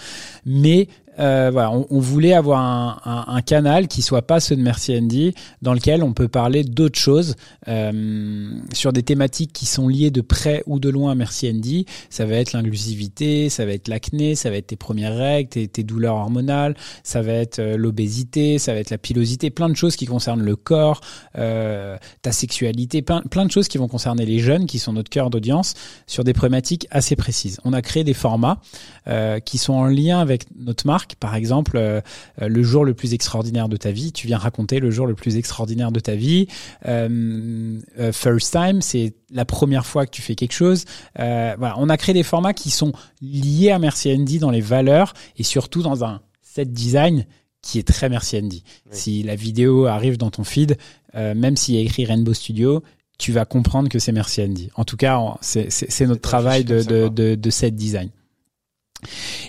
Mais euh, voilà, on, voulait avoir un, un, un, canal qui soit pas ceux de Merci Andy, dans lequel on peut parler d'autres choses euh, sur des thématiques qui sont liées de près ou de loin à Merci Andy. Ça va être l'inclusivité, ça va être l'acné, ça va être tes premières règles, tes, tes douleurs hormonales, ça va être euh, l'obésité, ça va être la pilosité, plein de choses qui concernent le corps, euh, ta sexualité, plein, plein de choses qui vont concerner les jeunes, qui sont notre cœur d'audience, sur des problématiques assez précises. On a créé des formats euh, qui sont en lien avec notre marque par exemple, euh, euh, le jour le plus extraordinaire de ta vie, tu viens raconter le jour le plus extraordinaire de ta vie. Euh, first time, c'est la première fois que tu fais quelque chose. voilà, on a créé des formats qui sont liés à Merci Andy dans les valeurs et surtout dans un set design qui est très Merci Andy. Si la vidéo arrive dans ton feed, même s'il y a écrit Rainbow Studio, tu vas comprendre que c'est Merci Andy. En tout cas, c'est notre travail de, de, de, de set design.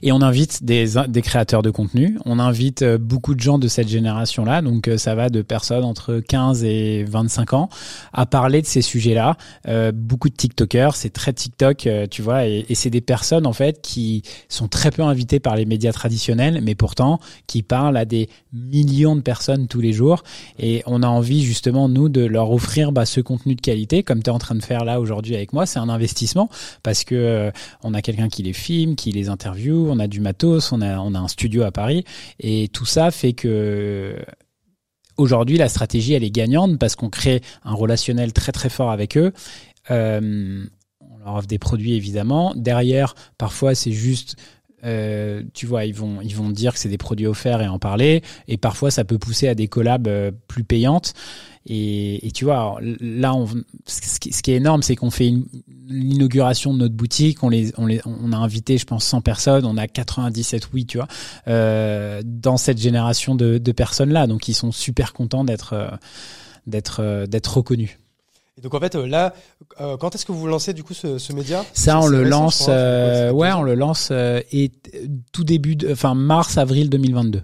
Et on invite des, des créateurs de contenu, on invite euh, beaucoup de gens de cette génération-là, donc euh, ça va de personnes entre 15 et 25 ans, à parler de ces sujets-là. Euh, beaucoup de TikTokers, c'est très TikTok, euh, tu vois, et, c'est des personnes en fait qui sont très peu invitées par les médias traditionnels, mais pourtant qui parlent à des millions de personnes tous les jours. Et on a envie justement, nous, de leur offrir bah, ce contenu de qualité, comme tu es en train de faire là aujourd'hui avec moi. C'est un investissement parce que on a quelqu'un qui les filme, qui les intéresse on a du matos, on a, un studio à Paris, et tout ça fait que aujourd'hui la stratégie elle est gagnante parce qu'on crée un relationnel très très fort avec eux. Euh, on leur offre des produits évidemment. Derrière, parfois c'est juste euh, tu vois, ils vont, ils dire que c'est des produits offerts et en parler. Et parfois, ça peut pousser à des collabs euh, plus payantes. Et, et tu vois, là, on, ce, qui, ce qui est énorme, c'est qu'on fait l'inauguration de notre boutique. On les, on les, on a invité, je pense, 100 personnes. On a 97 oui, tu vois, euh, dans cette génération de, de personnes là. Donc, ils sont super contents d'être, euh, d'être, euh, d'être reconnus. Et donc en fait là, euh, quand est-ce que vous lancez du coup ce, ce média? Ça, on le lance, euh, ouais, on le lance euh, et tout début, de, enfin mars avril 2022.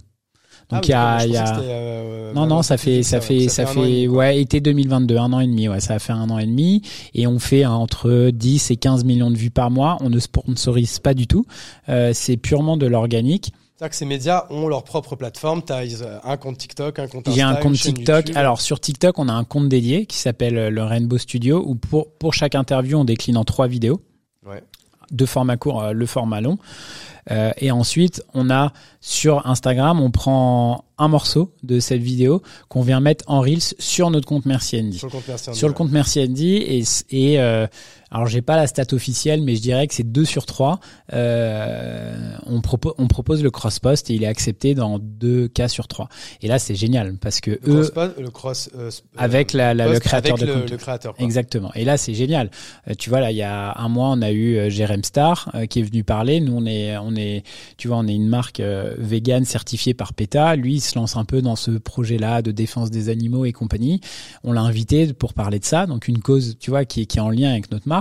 Donc il ah, y a, y a... Euh, non non ça fait ça, fait ça, fait, ça fait ouais été 2022 un an et demi ouais ça a fait un an et demi et on fait entre 10 et 15 millions de vues par mois on ne sponsorise pas du tout euh, c'est purement de l'organique c'est-à-dire que ces médias ont leur propre plateforme. Tu as un compte TikTok, un compte Instagram. J'ai un compte TikTok. YouTube. Alors sur TikTok, on a un compte dédié qui s'appelle euh, le Rainbow Studio où pour, pour chaque interview, on décline en trois vidéos. Ouais. Deux formats courts, le format long. Euh, et ensuite, on a sur Instagram, on prend un morceau de cette vidéo qu'on vient mettre en Reels sur notre compte Merci Andy. Sur le compte Merci Andy. Sur le compte Merci Andy. Et, et euh, alors, j'ai pas la stat officielle, mais je dirais que c'est deux sur trois. Euh, on, propose, on propose le cross-post et il est accepté dans deux cas sur trois. Et là, c'est génial parce que le eux. Cross le cross, euh, avec la, la, le créateur avec de le, le créateur. Exactement. Et là, c'est génial. Euh, tu vois, là, il y a un mois, on a eu euh, Jérém Star euh, qui est venu parler. Nous, on est, on est, tu vois, on est une marque euh, vegan certifiée par PETA. Lui, il se lance un peu dans ce projet-là de défense des animaux et compagnie. On l'a invité pour parler de ça. Donc, une cause, tu vois, qui, qui est en lien avec notre marque.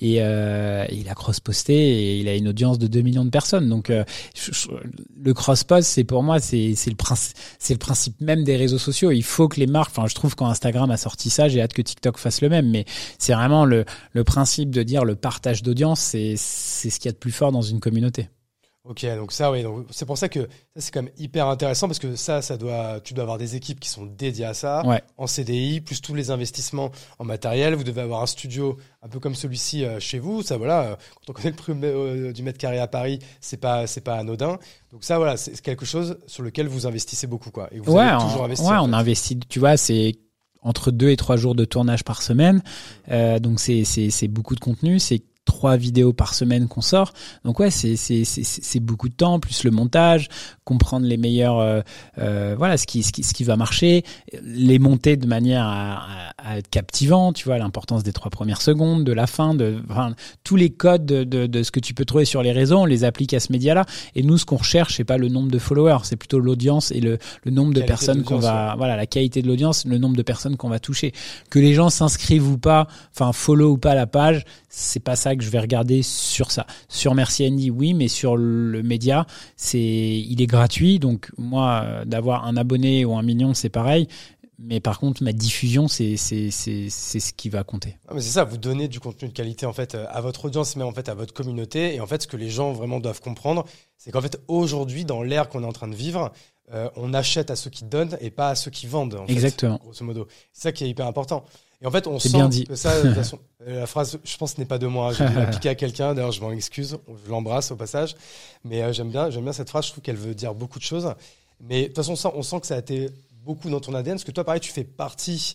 Et euh, il a cross-posté et il a une audience de 2 millions de personnes. Donc, euh, le cross-post, c'est pour moi, c'est le, principe, le principe même des réseaux sociaux. Il faut que les marques, enfin, je trouve quand Instagram a sorti ça, j'ai hâte que TikTok fasse le même. Mais c'est vraiment le, le principe de dire le partage d'audience, c'est ce qu'il y a de plus fort dans une communauté. Ok, donc ça, oui, donc c'est pour ça que ça c'est quand même hyper intéressant parce que ça, ça doit, tu dois avoir des équipes qui sont dédiées à ça, ouais. en CDI, plus tous les investissements en matériel. Vous devez avoir un studio un peu comme celui-ci euh, chez vous. Ça, voilà, euh, quand on connaît le prix euh, du mètre carré à Paris, c'est pas, c'est pas anodin. Donc ça, voilà, c'est quelque chose sur lequel vous investissez beaucoup, quoi. Et vous ouais, toujours investi. Ouais, en on investit. Tu vois, c'est entre deux et trois jours de tournage par semaine. Donc c'est c'est c'est beaucoup de contenu. C'est trois vidéos par semaine qu'on sort. Donc ouais, c'est c'est c'est c'est beaucoup de temps plus le montage, comprendre les meilleurs euh, euh, voilà ce qui ce qui ce qui va marcher, les monter de manière à, à, à être captivant, tu vois l'importance des trois premières secondes, de la fin, de enfin, tous les codes de, de de ce que tu peux trouver sur les réseaux, on les applique à ce média-là. Et nous, ce qu'on recherche, c'est pas le nombre de followers, c'est plutôt l'audience et le le nombre de personnes qu'on va ouais. voilà la qualité de l'audience, le nombre de personnes qu'on va toucher. Que les gens s'inscrivent ou pas, enfin follow ou pas la page, c'est pas ça que je vais regarder sur ça. Sur Merci Andy, oui, mais sur le média, c'est il est gratuit, donc moi euh, d'avoir un abonné ou un million, c'est pareil. Mais par contre, ma diffusion, c'est c'est c'est c'est ce qui va compter. Ah, mais c'est ça, vous donnez du contenu de qualité en fait à votre audience, mais en fait à votre communauté. Et en fait, ce que les gens vraiment doivent comprendre, c'est qu'en fait aujourd'hui, dans l'ère qu'on est en train de vivre, euh, on achète à ceux qui donnent et pas à ceux qui vendent. En Exactement. Fait, grosso modo, c'est ça qui est hyper important. Et en fait, on sent bien dit. que ça, de toute [LAUGHS] façon, la phrase, je pense, n'est pas de moi. J'ai la piquer à quelqu'un. D'ailleurs, je m'en excuse. Je l'embrasse au passage. Mais euh, j'aime bien, j'aime bien cette phrase. Je trouve qu'elle veut dire beaucoup de choses. Mais de toute façon, on sent, on sent que ça a été beaucoup dans ton ADN. Parce que toi, pareil, tu fais partie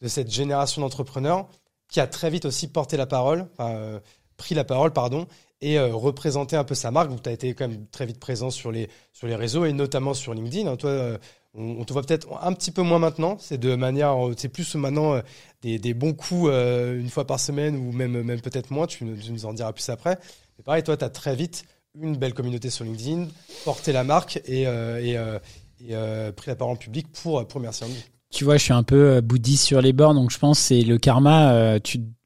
de cette génération d'entrepreneurs qui a très vite aussi porté la parole, enfin, euh, pris la parole, pardon, et euh, représenté un peu sa marque. Donc, tu as été quand même très vite présent sur les, sur les réseaux et notamment sur LinkedIn. Hein. Toi, on, te voit peut-être un petit peu moins maintenant. C'est de manière, c'est plus maintenant euh, des, bons coups euh, une fois par semaine ou même, même peut-être moins. Tu, nous en diras plus après. Mais pareil, toi, tu as très vite une belle communauté sur LinkedIn, porté la marque et, euh, et, pris la parole en public pour, pour. Tu vois, je suis un peu bouddhiste sur les bords, donc je pense c'est le karma. Euh,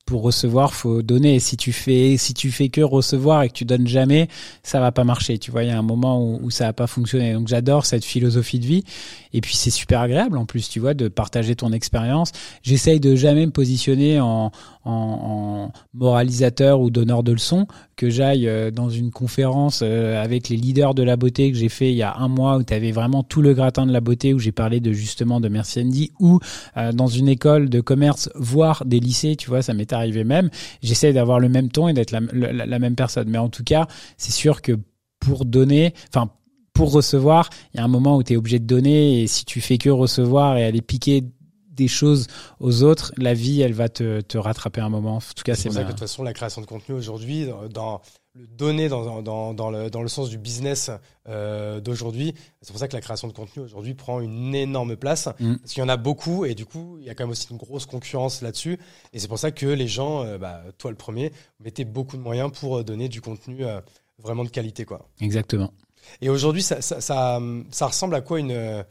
pour recevoir, faut donner. Si tu fais, si tu fais que recevoir et que tu donnes jamais, ça va pas marcher. Tu vois, il y a un moment où, ça va pas fonctionner. Donc j'adore cette philosophie de vie. Et puis c'est super agréable en plus, tu vois, de partager ton expérience. J'essaye de jamais me positionner en, en, en, moralisateur ou donneur de leçons. Que j'aille dans une conférence avec les leaders de la beauté que j'ai fait il y a un mois où tu avais vraiment tout le gratin de la beauté où j'ai parlé de justement de Merci Andy ou euh, dans une école de commerce, voire des lycées, tu vois, ça m'est arrivé même. J'essaie d'avoir le même ton et d'être la, la, la, même personne. Mais en tout cas, c'est sûr que pour donner, enfin, pour recevoir, il y a un moment où tu es obligé de donner et si tu fais que recevoir et aller piquer des choses aux autres, la vie, elle va te, te rattraper un moment. En tout cas, c'est ma... ça que de toute façon, la création de contenu aujourd'hui, dans le donner dans, dans, dans, le, dans le sens du business euh, d'aujourd'hui. C'est pour ça que la création de contenu aujourd'hui prend une énorme place. Mm. Parce qu'il y en a beaucoup et du coup, il y a quand même aussi une grosse concurrence là-dessus. Et c'est pour ça que les gens, euh, bah, toi le premier, mettaient beaucoup de moyens pour euh, donner du contenu euh, vraiment de qualité. Quoi. Exactement. Et aujourd'hui, ça, ça, ça, ça ressemble à quoi une,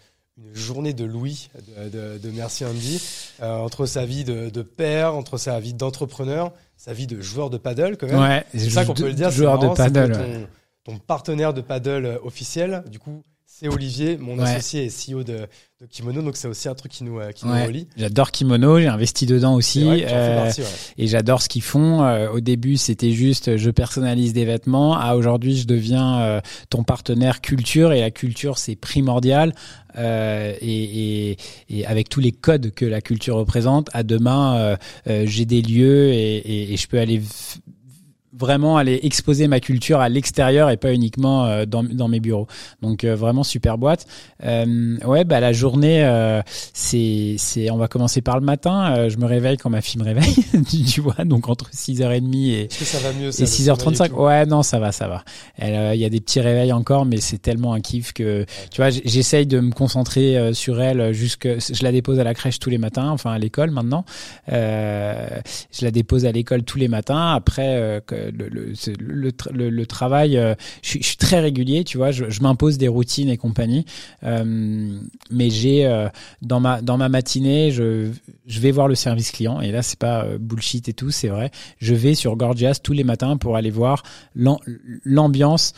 une journée de Louis de, de, de Merci Andy euh, entre sa vie de, de père, entre sa vie d'entrepreneur, sa vie de joueur de paddle quand même. Ouais, c'est ça qu'on peut le dire. Joueur de marrant, paddle. Ton, partenaire de paddle officiel, du coup, c'est Olivier, mon Ouais. associé et CEO de, de Kimono. Donc c'est aussi un truc qui nous, euh, qui nous relie. J'adore Kimono, j'ai investi dedans aussi. vrai euh, partie, ouais. et j'adore ce qu'ils font. Euh, au début, c'était juste je personnalise des vêtements. À aujourd'hui, je deviens euh, ton partenaire culture et la culture c'est primordial. Euh, et, et, et avec tous les codes que la culture représente, à demain, euh, j'ai des lieux et, et, et je peux aller vraiment aller exposer ma culture à l'extérieur et pas uniquement euh, dans, dans mes bureaux. Donc euh, vraiment super boîte. Euh, ouais, bah la journée, euh, c'est c'est on va commencer par le matin. Euh, je me réveille quand ma fille me réveille, [LAUGHS] tu, vois, donc entre 6h30 et Est-ce que ça va mieux ça, et le sommeil 6h35, tout? Ouais, non, ça va, ça va. Euh, Il y a des petits réveils encore, mais c'est tellement un kiff que, tu vois, j'essaye de me concentrer euh, sur elle jusque, je la dépose à la crèche tous les matins, enfin à l'école maintenant. Euh, je la dépose à l'école tous les matins. Après, euh, le, le, le, tra- le- le travail, euh, je, suis- très régulier, tu vois, je, je m'impose des routines et compagnie. Euh, mais j'ai euh, dans ma dans ma matinée, je je vais voir le service client et là c'est pas bullshit et tout, c'est vrai. Je vais sur Gorgias tous les matins pour aller voir l'am- l'ambiance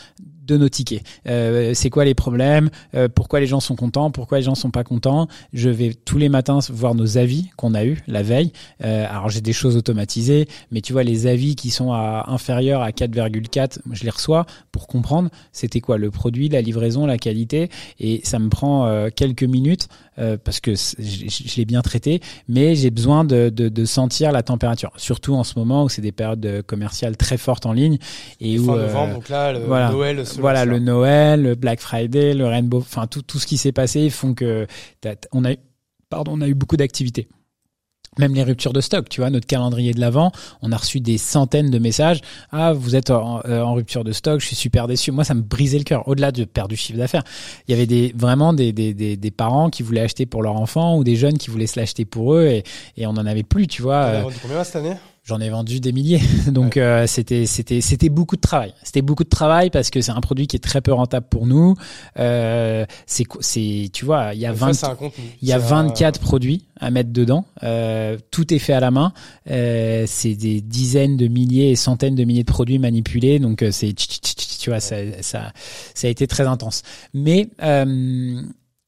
de nos tickets. Euh, c'est quoi les problèmes? Euh, Pourquoi les gens sont contents? Pourquoi les gens sont pas contents? Je vais tous les matins voir nos avis qu'on a eu la veille. Euh, alors j'ai des choses automatisées, mais tu vois les avis qui sont à inférieurs à 4,4, moi, je les reçois pour comprendre c'était quoi le produit, la livraison, la qualité, et ça me prend euh, quelques minutes euh, parce que je, je- l'ai bien traité, mais j'ai besoin de, de, de sentir la température, surtout en ce moment où c'est des périodes euh, commerciales très fortes en ligne et où Fin euh, novembre, donc là, le voilà. Noël. voilà le là. Noël, le Black Friday, le Rainbow, enfin tout tout ce qui s'est passé font que on a eu- pardon, on a eu beaucoup d'activités. Même les ruptures de stock, tu vois, notre calendrier de l'avant, on a reçu des centaines de messages. Ah, vous êtes en, euh, en rupture de stock, je suis super déçu. Moi, ça me brisait le cœur. Au-delà de perdre du chiffre d'affaires, il y avait des vraiment des, des, des, des parents qui voulaient acheter pour leur enfant ou des jeunes qui voulaient se l'acheter pour eux et, et on en avait plus, tu vois. Euh, combien cette année? J'en ai vendu des milliers, [LAUGHS] donc euh, c'était c'était c'était beaucoup de travail. C'était beaucoup de travail parce que c'est un produit qui est très peu rentable pour nous. Euh, c'est c'est tu vois, il y a Donc ça, 20 c'est un contenu. il y a C'est un- 24 produits à mettre dedans. Euh, tout est fait à la main. Euh, c'est des dizaines de milliers et centaines de milliers de produits manipulés. Donc euh, c'est tu vois ça ça ça a été très intense. Mais euh,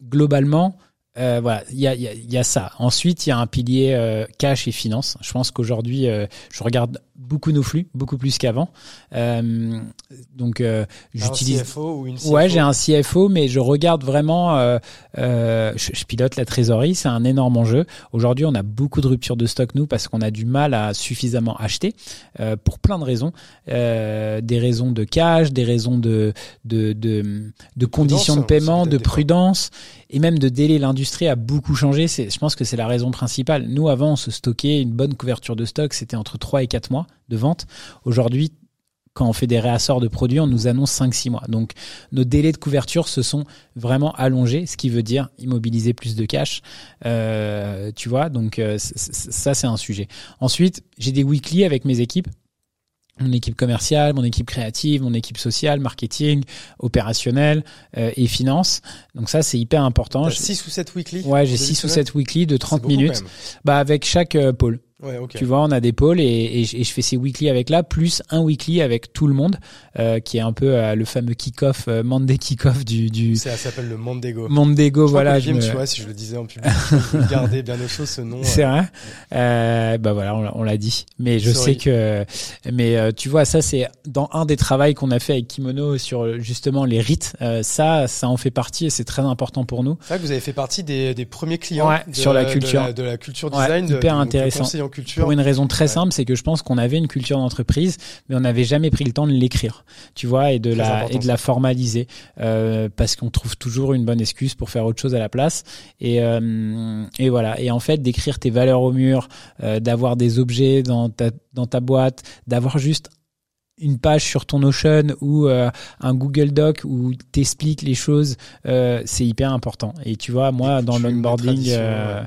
globalement euh, voilà, il y a, il y, a, y a ça. Ensuite, il y a un pilier euh, cash et finance. Je pense qu'aujourd'hui, euh, je regarde beaucoup nos flux, beaucoup plus qu'avant. Euh, donc, euh, T'as un j'utilise. CFO ou une CFO Ouais, j'ai un CFO, mais je regarde vraiment. Euh, euh, je, je pilote la trésorerie, c'est un énorme enjeu. Aujourd'hui, on a beaucoup de ruptures de stock nous parce qu'on a du mal à suffisamment acheter euh, pour plein de raisons, euh, des raisons de cash, des raisons de de de, de conditions de aussi, paiement, de prudence et même de délai. L'industrie a beaucoup changé. C'est, je pense que c'est la raison principale. Nous, avant, on se stockait une bonne couverture de stock, c'était entre 3 et 4 mois de vente. Aujourd'hui, quand on fait des réassorts de produits, on nous annonce 5-6 mois. Donc nos délais de couverture se sont vraiment allongés, ce qui veut dire immobiliser plus de cash. Euh, tu vois, donc euh, ça c'est un sujet. Ensuite, j'ai des weekly avec mes équipes. Mon équipe commerciale, mon équipe créative, mon équipe sociale, marketing, opérationnel euh, et finance. Donc ça c'est hyper important. T'as Je- 6 ou 7 weekly Ouais, j'ai en début 6 de ou semaine 7 weekly de 30 C'est beaucoup, minutes. Bah avec chaque euh, pôle. Ouais, ok. Tu vois, on a des pôles et, et, je- et je fais ces weekly avec là, plus un weekly avec tout le monde, euh, qui est un peu euh, le fameux kick-off, euh, Monday kick-off du, du Ça s'appelle le Mondego. Mondego. Je Voilà, je me me- tuerait si je le disais en public. Garder bien au chaud ce nom. [LAUGHS] C'est euh, vrai. Euh, bah voilà, on l'a- on l'a dit. Mais je Sorry. sais que, mais euh, tu vois, ça c'est dans un des travaux qu'on a fait avec Kimono sur justement les rites. Euh, ça, ça en fait partie et c'est très important pour nous. C'est vrai que vous avez fait partie des, des premiers clients Ouais, de, sur la de culture. la, de la culture Ouais, design, de- hyper intéressant. Conseil en culture. Pour une raison très Ouais. simple, c'est que je pense qu'on avait une culture d'entreprise, mais on n'avait jamais pris le temps de l'écrire, tu vois, et de Très la et de la formaliser, euh, parce qu'on trouve toujours une bonne excuse pour faire autre chose à la place. Et euh, et voilà. Et en fait, d'écrire tes valeurs au mur, euh, d'avoir des objets dans ta dans ta boîte, d'avoir juste une page sur ton Notion ou euh, un Google Doc où t'expliques les choses, euh, c'est hyper important. Et tu vois, moi, dans l'onboarding, euh,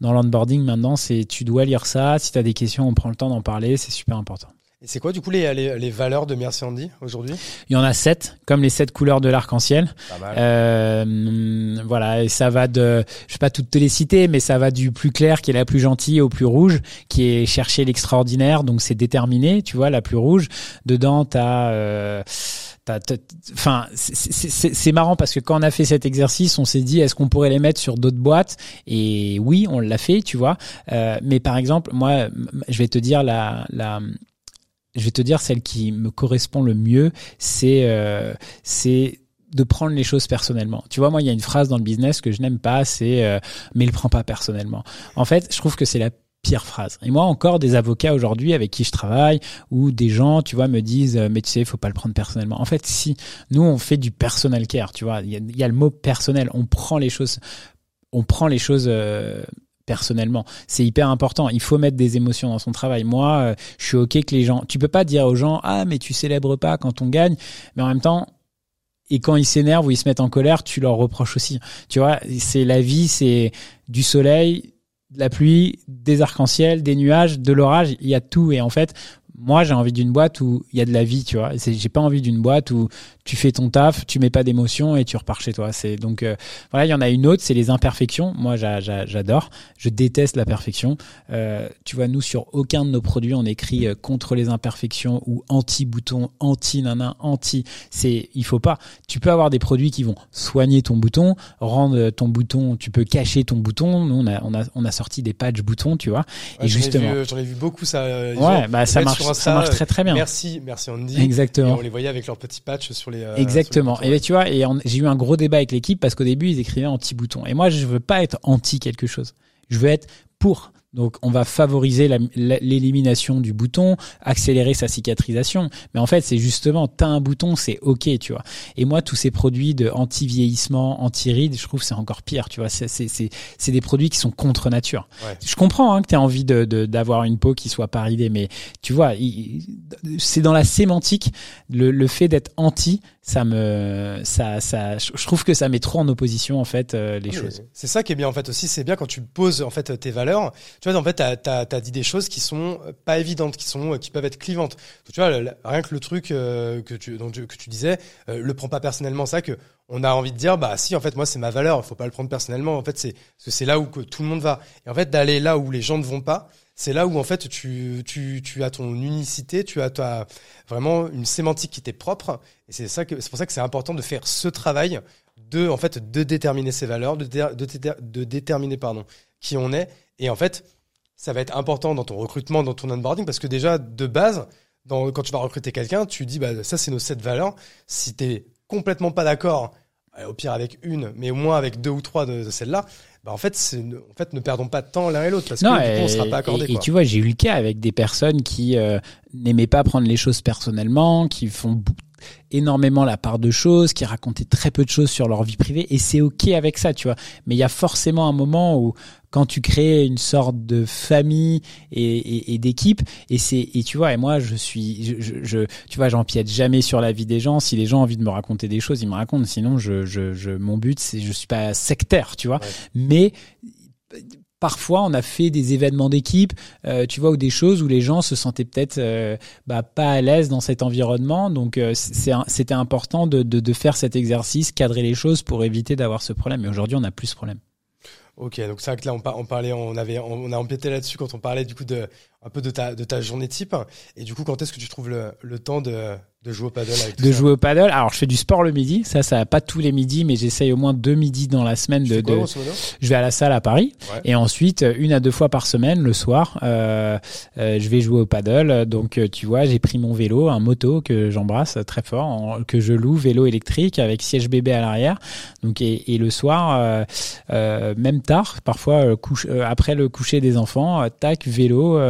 dans l'onboarding maintenant, c'est tu dois lire ça. Si tu as des questions, on prend le temps d'en parler. C'est super important. Et c'est quoi du coup les, les, les valeurs de Merci Andy aujourd'hui? Il y en a sept, comme les sept couleurs de l'arc-en-ciel. Euh, voilà, et ça va de, je vais pas toutes te les citer, mais ça va du plus clair qui est la plus gentille au plus rouge, qui est chercher l'extraordinaire, donc c'est déterminé, tu vois, la plus rouge. Dedans, t'as euh, Enfin, c'est marrant parce que quand on a fait cet exercice, on s'est dit est-ce qu'on pourrait les mettre sur d'autres boîtes? Et oui, on l'a fait, tu vois. Euh, mais par exemple, moi, je vais te dire la, la, je vais te dire celle qui me correspond le mieux, c'est euh, c'est de prendre les choses personnellement. Tu vois, moi, il y a une phrase dans le business que je n'aime pas, c'est euh, mais le prends pas personnellement. En fait, je trouve que c'est la pire phrase. Et moi, encore des avocats aujourd'hui avec qui je travaille ou des gens, tu vois, me disent euh, mais tu sais, il faut pas le prendre personnellement. En fait, si nous on fait du personal care, tu vois, il y, a, le mot personnel. On prend les choses, on prend les choses. Euh, personnellement. C'est hyper important. Il faut mettre des émotions dans son travail. Moi, euh, je suis ok que les gens. Tu peux pas dire aux gens ah mais tu célèbres pas quand on gagne, mais en même temps. Et quand ils s'énervent ou ils se mettent en colère, tu leur reproches aussi. Tu vois, c'est la vie, c'est du soleil, de la pluie, des arcs-en-ciel, des nuages, de l'orage, il y a tout. Et en fait, moi, j'ai envie d'une boîte où il y a de la vie, tu vois. J'ai pas envie d'une boîte où tu fais ton taf, tu mets pas d'émotion et tu repars chez toi. C'est donc euh, voilà, il y en a une autre, c'est les imperfections. Moi, j'adore. Je déteste la perfection. Euh, tu vois, nous sur aucun de nos produits, on écrit euh, contre les imperfections ou anti bouton, anti nana, anti. C'est il faut pas. Tu peux avoir des produits qui vont soigner ton bouton, rendre ton bouton. Tu peux cacher ton bouton. Nous, on a on a on a sorti des patchs boutons, tu vois. et justement, j'en ai, vu beaucoup ça. ouais, bah ça marche, ça marche très très bien. Merci, merci Andy. Exactement. on les voyait avec leurs petits patchs sur les euh, Exactement. et tu vois, et j'ai eu un gros débat avec l'équipe parce qu'au début ils écrivaient anti-bouton. Et moi je veux pas être anti quelque chose. Je veux être pour. Donc on va favoriser l'élimination du bouton, accélérer sa cicatrisation. Mais en fait, c'est justement, t'as un bouton, c'est ok, tu vois. Et moi, tous ces produits de anti-vieillissement, anti-rides, je trouve c'est encore pire, tu vois. C'est des produits qui sont contre nature. Je comprends hein, que as envie d'avoir de, d'avoir une peau qui soit pas ridée, mais tu vois, c'est dans la sémantique, le, le fait d'être anti, ça me ça ça je trouve que ça met trop en opposition en fait euh, les choses. C'est ça qui est bien en fait aussi, c'est bien quand tu poses en fait tes valeurs. Tu vois en fait tu as, as, dit des choses qui sont pas évidentes, qui sont qui peuvent être clivantes. Tu vois rien que le truc euh, que tu que tu disais, euh, le prends pas personnellement ça que on a envie de dire bah si en fait moi c'est ma valeur, faut pas le prendre personnellement. En fait c'est c'est là où que tout le monde va. Et en fait d'aller là où les gens ne vont pas, c'est là où en fait tu, tu, tu as ton unicité, tu as, as vraiment une sémantique qui t'est propre. Et c'est ça que c'est pour ça que c'est important de faire ce travail de en fait de déterminer ses valeurs, de, de, de, déterminer pardon qui on est. Et en fait, ça va être important dans ton recrutement, dans ton onboarding, parce que déjà de base, dans, quand tu vas recruter quelqu'un, tu dis bah ça c'est nos sept valeurs. Si t'es complètement pas d'accord, au pire avec une, mais au moins avec deux ou trois de, de celles-là, bah, en fait, en fait, ne perdons pas de temps l'un et l'autre parce que du coup, on sera pas accordé. Et, tu vois, j'ai eu le cas avec des personnes qui euh, n'aimaient pas prendre les choses personnellement, qui font énormément la part de choses, qui racontaient très peu de choses sur leur vie privée, et c'est ok avec ça, tu vois. Mais il y a forcément un moment où quand tu crées une sorte de famille et, et, d'équipe, et c'est et tu vois, et moi je suis, je, je, tu vois, j'empiète jamais sur la vie des gens. Si les gens ont envie de me raconter des choses, ils me racontent. Sinon, je, je, je mon but, c'est, je suis pas sectaire, tu vois. Mais parfois on a fait des événements d'équipe, euh, tu vois, ou des choses où les gens se sentaient peut-être euh, bah, pas à l'aise dans cet environnement. Donc euh, c'était important de, de, de, faire cet exercice, cadrer les choses pour éviter d'avoir ce problème. Mais aujourd'hui, on n'a plus ce problème. Ok, donc c'est vrai que là on, parlait, on avait, on a empiété là-dessus quand on parlait du coup de un peu de ta de ta journée type. Et du coup, quand est-ce que tu trouves le, le temps de de jouer au paddle avec De jouer au paddle. Alors, je fais du sport le midi. Ça, ça pas tous les midis, mais j'essaye au moins deux midis dans la semaine de. de... je vais à la salle à Paris. Et ensuite, une à deux fois par semaine, le soir, euh, euh, je vais jouer au paddle. Donc, euh, tu vois, j'ai pris mon vélo, un moto que j'embrasse très fort, que je loue, vélo électrique avec siège bébé à l'arrière. Donc, et, et, le soir, euh, euh même tard, parfois couche, après le coucher des enfants, tac, vélo.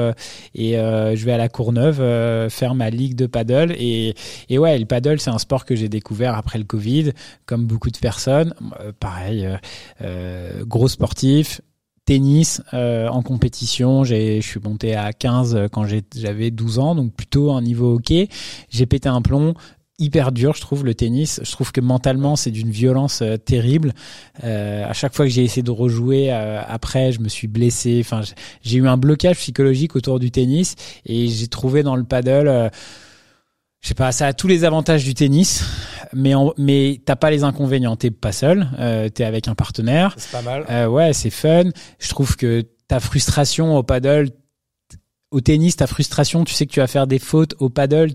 et je vais à la Courneuve faire ma ligue de paddle et et ouais, le paddle, c'est un sport que j'ai découvert après le Covid, comme beaucoup de personnes. Euh, pareil, euh, euh, gros sportif, tennis en compétition. J'ai, je suis monté à 15 quand j'avais 12 ans, donc plutôt un niveau hockey. J'ai pété un plomb hyper dur, je trouve, le tennis. Je trouve que mentalement, c'est d'une violence euh, terrible. Euh, à chaque fois que j'ai essayé de rejouer euh, après, je me suis blessé. Enfin, j'ai eu un blocage psychologique autour du tennis et j'ai trouvé dans le paddle. Je sais pas, ça a tous les avantages du tennis, mais en, mais t'as pas les inconvénients. T'es pas seul, euh, t'es avec un partenaire. C'est pas mal. Euh, ouais, c'est fun. Je trouve que ta frustration au paddle, au tennis, ta frustration, tu sais que tu vas faire des fautes. Au paddle,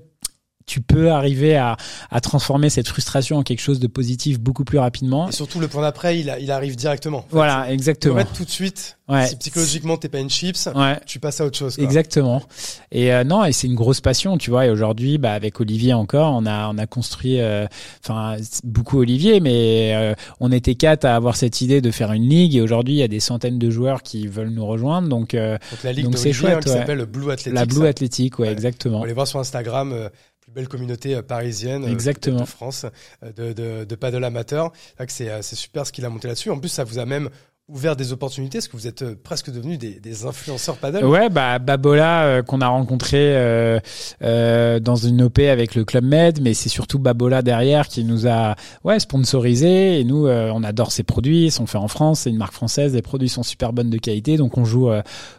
tu peux arriver à, à, transformer cette frustration en quelque chose de positif beaucoup plus rapidement. Et surtout, le point d'après, il, il, arrive directement. voilà, exactement. Tu tout de suite. Ouais. Si psychologiquement t'es pas une chips, ouais. tu passes à autre chose. Quoi. Exactement. Et euh, non, et c'est une grosse passion, tu vois. Et aujourd'hui, bah, avec Olivier encore, on a on a construit, euh, enfin beaucoup Olivier, mais euh, on était quatre à avoir cette idée de faire une ligue. Et aujourd'hui, il y a des centaines de joueurs qui veulent nous rejoindre. Donc, donc la ligue c'est chouette, hein, qui s'appelle le Blue Athletic. La Blue Athletic, ouais, exactement. On les voir sur Instagram plus belle communauté parisienne Exactement. de France de, de, de paddle amateur. C'est super ce qu'il a monté là-dessus. En plus, ça vous a même ouvert des opportunités Est-ce que vous êtes presque devenus des, des influenceurs paddle Ouais, bah Babola euh, qu'on a rencontré euh, euh, dans une OP avec le Club Med, mais c'est surtout Babola derrière qui nous a ouais sponsorisé et nous on adore ses produits, ils sont faits en France, c'est une marque française, les produits sont super bonnes de qualité, donc on joue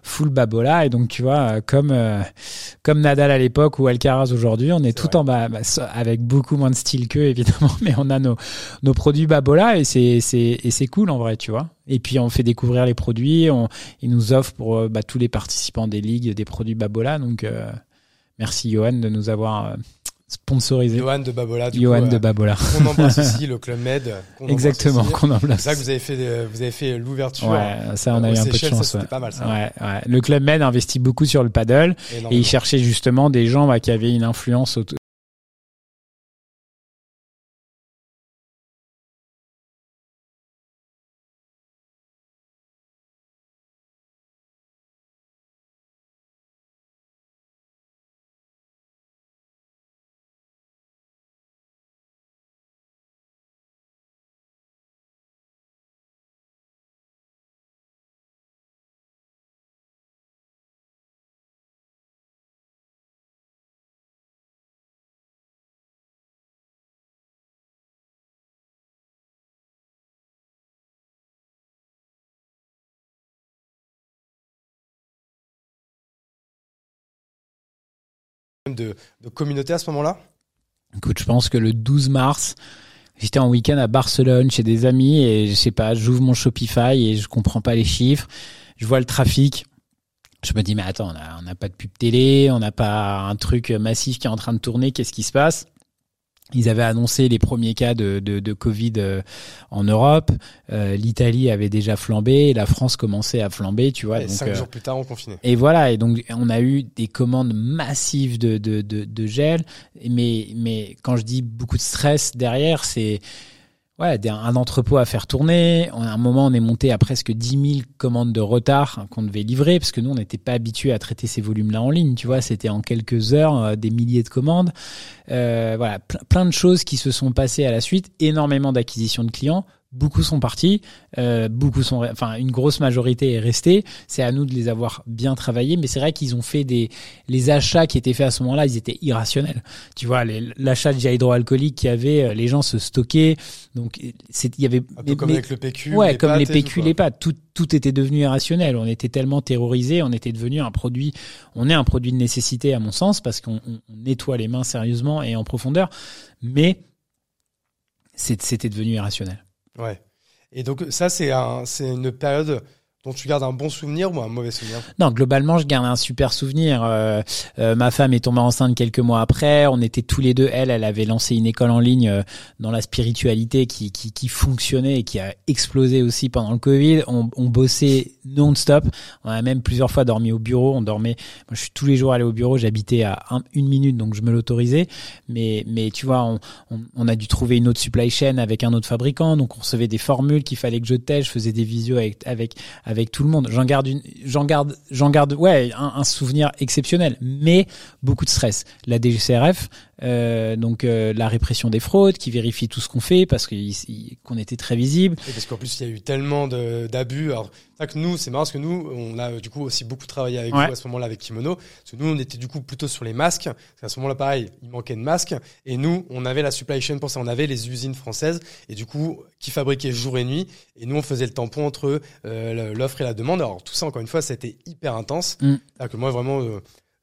full Babola et donc tu vois comme comme Nadal à l'époque ou Alcaraz aujourd'hui, on est, est tout vrai. en bas bah, avec beaucoup moins de style qu'eux [LAUGHS] évidemment, mais on a nos nos produits Babola et c'est c'est et c'est cool en vrai, tu vois. Et puis on fait découvrir les produits, on, ils nous offrent pour euh, bah, tous les participants des ligues des produits Babola. Donc euh, merci Johan de nous avoir euh, sponsorisé. Johan de Babola. Du Johan coup, de Babola. On embrasse [LAUGHS] aussi le club Med. Exactement, qu'on embrasse. C'est ça que vous avez fait, vous avez fait l'ouverture. Ouais, ça on a eu un peu de chance. Ça, ouais. pas mal ça. Ouais, ouais. Le club Med investit beaucoup sur le paddle et il cherchait justement des gens bah, qui avaient une influence de, de communauté à ce moment-là Écoute, je pense que le 12 mars, j'étais en week-end à Barcelone chez des amis et je sais pas, j'ouvre mon Shopify et je comprends pas les chiffres. Je vois le trafic. Je me dis, mais attends, on n'a pas de pub télé, on n'a pas un truc massif qui est en train de tourner, qu'est-ce qui se passe? Ils avaient annoncé les premiers cas de, de, de Covid euh, en Europe. Euh, L'Italie avait déjà flambé, la France commençait à flamber, tu vois. Et donc, cinq euh, jours plus tard, on confinait. Et voilà, et donc on a eu des commandes massives de, de, de, de gel. Mais, mais quand je dis beaucoup de stress derrière, c'est ouais, un entrepôt à faire tourner. À un moment, on est monté à presque 10 000 commandes de retard qu'on devait livrer parce que nous, on n'était pas habitués à traiter ces volumes-là en ligne. Tu vois, c'était en quelques heures euh, des milliers de commandes. Euh, voilà, plein de choses qui se sont passées à la suite. Énormément d'acquisitions de clients. Beaucoup sont partis, euh, beaucoup sont, enfin une grosse majorité est restée. C'est à nous de les avoir bien travaillés, mais c'est vrai qu'ils ont fait des les achats qui étaient faits à ce moment-là, ils étaient irrationnels. Tu vois, l'achat de gel hydroalcoolique qu'il y avait, les gens se stockaient, donc il y avait un peu comme avec le PQ, ouais, les comme pâtes les PQ, tout, les pâtes, tout tout était devenu irrationnel. On était tellement terrorisés, on était devenu un produit, on est un produit de nécessité à mon sens parce qu'on on, on nettoie les mains sérieusement et en profondeur, mais c'était devenu irrationnel. Ouais. Et donc ça, c'est un, c'est une période dont tu gardes un bon souvenir ou un mauvais souvenir Non, globalement, je garde un super souvenir. Euh, euh, ma femme est tombée enceinte quelques mois après. On était tous les deux. Elle, elle avait lancé une école en ligne euh, dans la spiritualité qui, qui, qui fonctionnait et qui a explosé aussi pendant le Covid. On, on bossait non-stop. On a même plusieurs fois dormi au bureau. On dormait. Moi, je suis tous les jours allé au bureau. J'habitais à un, une minute, donc je me l'autorisais. Mais, mais tu vois, on, on, on, a dû trouver une autre supply chain avec un autre fabricant. Donc, on recevait des formules qu'il fallait que je teste. Je faisais des visios avec, avec avec tout le monde. J'en garde, ouais, un, un, souvenir exceptionnel, mais beaucoup de stress. La DGCRF, euh, donc euh, la répression des fraudes, qui vérifie tout ce qu'on fait parce qu'on était très visible. Et parce qu'en plus il y a eu tellement d'abus. Alors c'est que nous c'est marrant parce que nous on a du coup aussi beaucoup travaillé avec vous à ce moment-là avec Kimono. Parce que nous on était du coup plutôt sur les masques. à ce moment-là pareil il manquait de masques et nous on avait la supply chain pour ça. On avait les usines françaises et du coup qui fabriquaient jour et nuit et nous on faisait le tampon entre euh, l'offre et la demande. Alors tout ça encore une fois c'était hyper intense. Mm. Que moi vraiment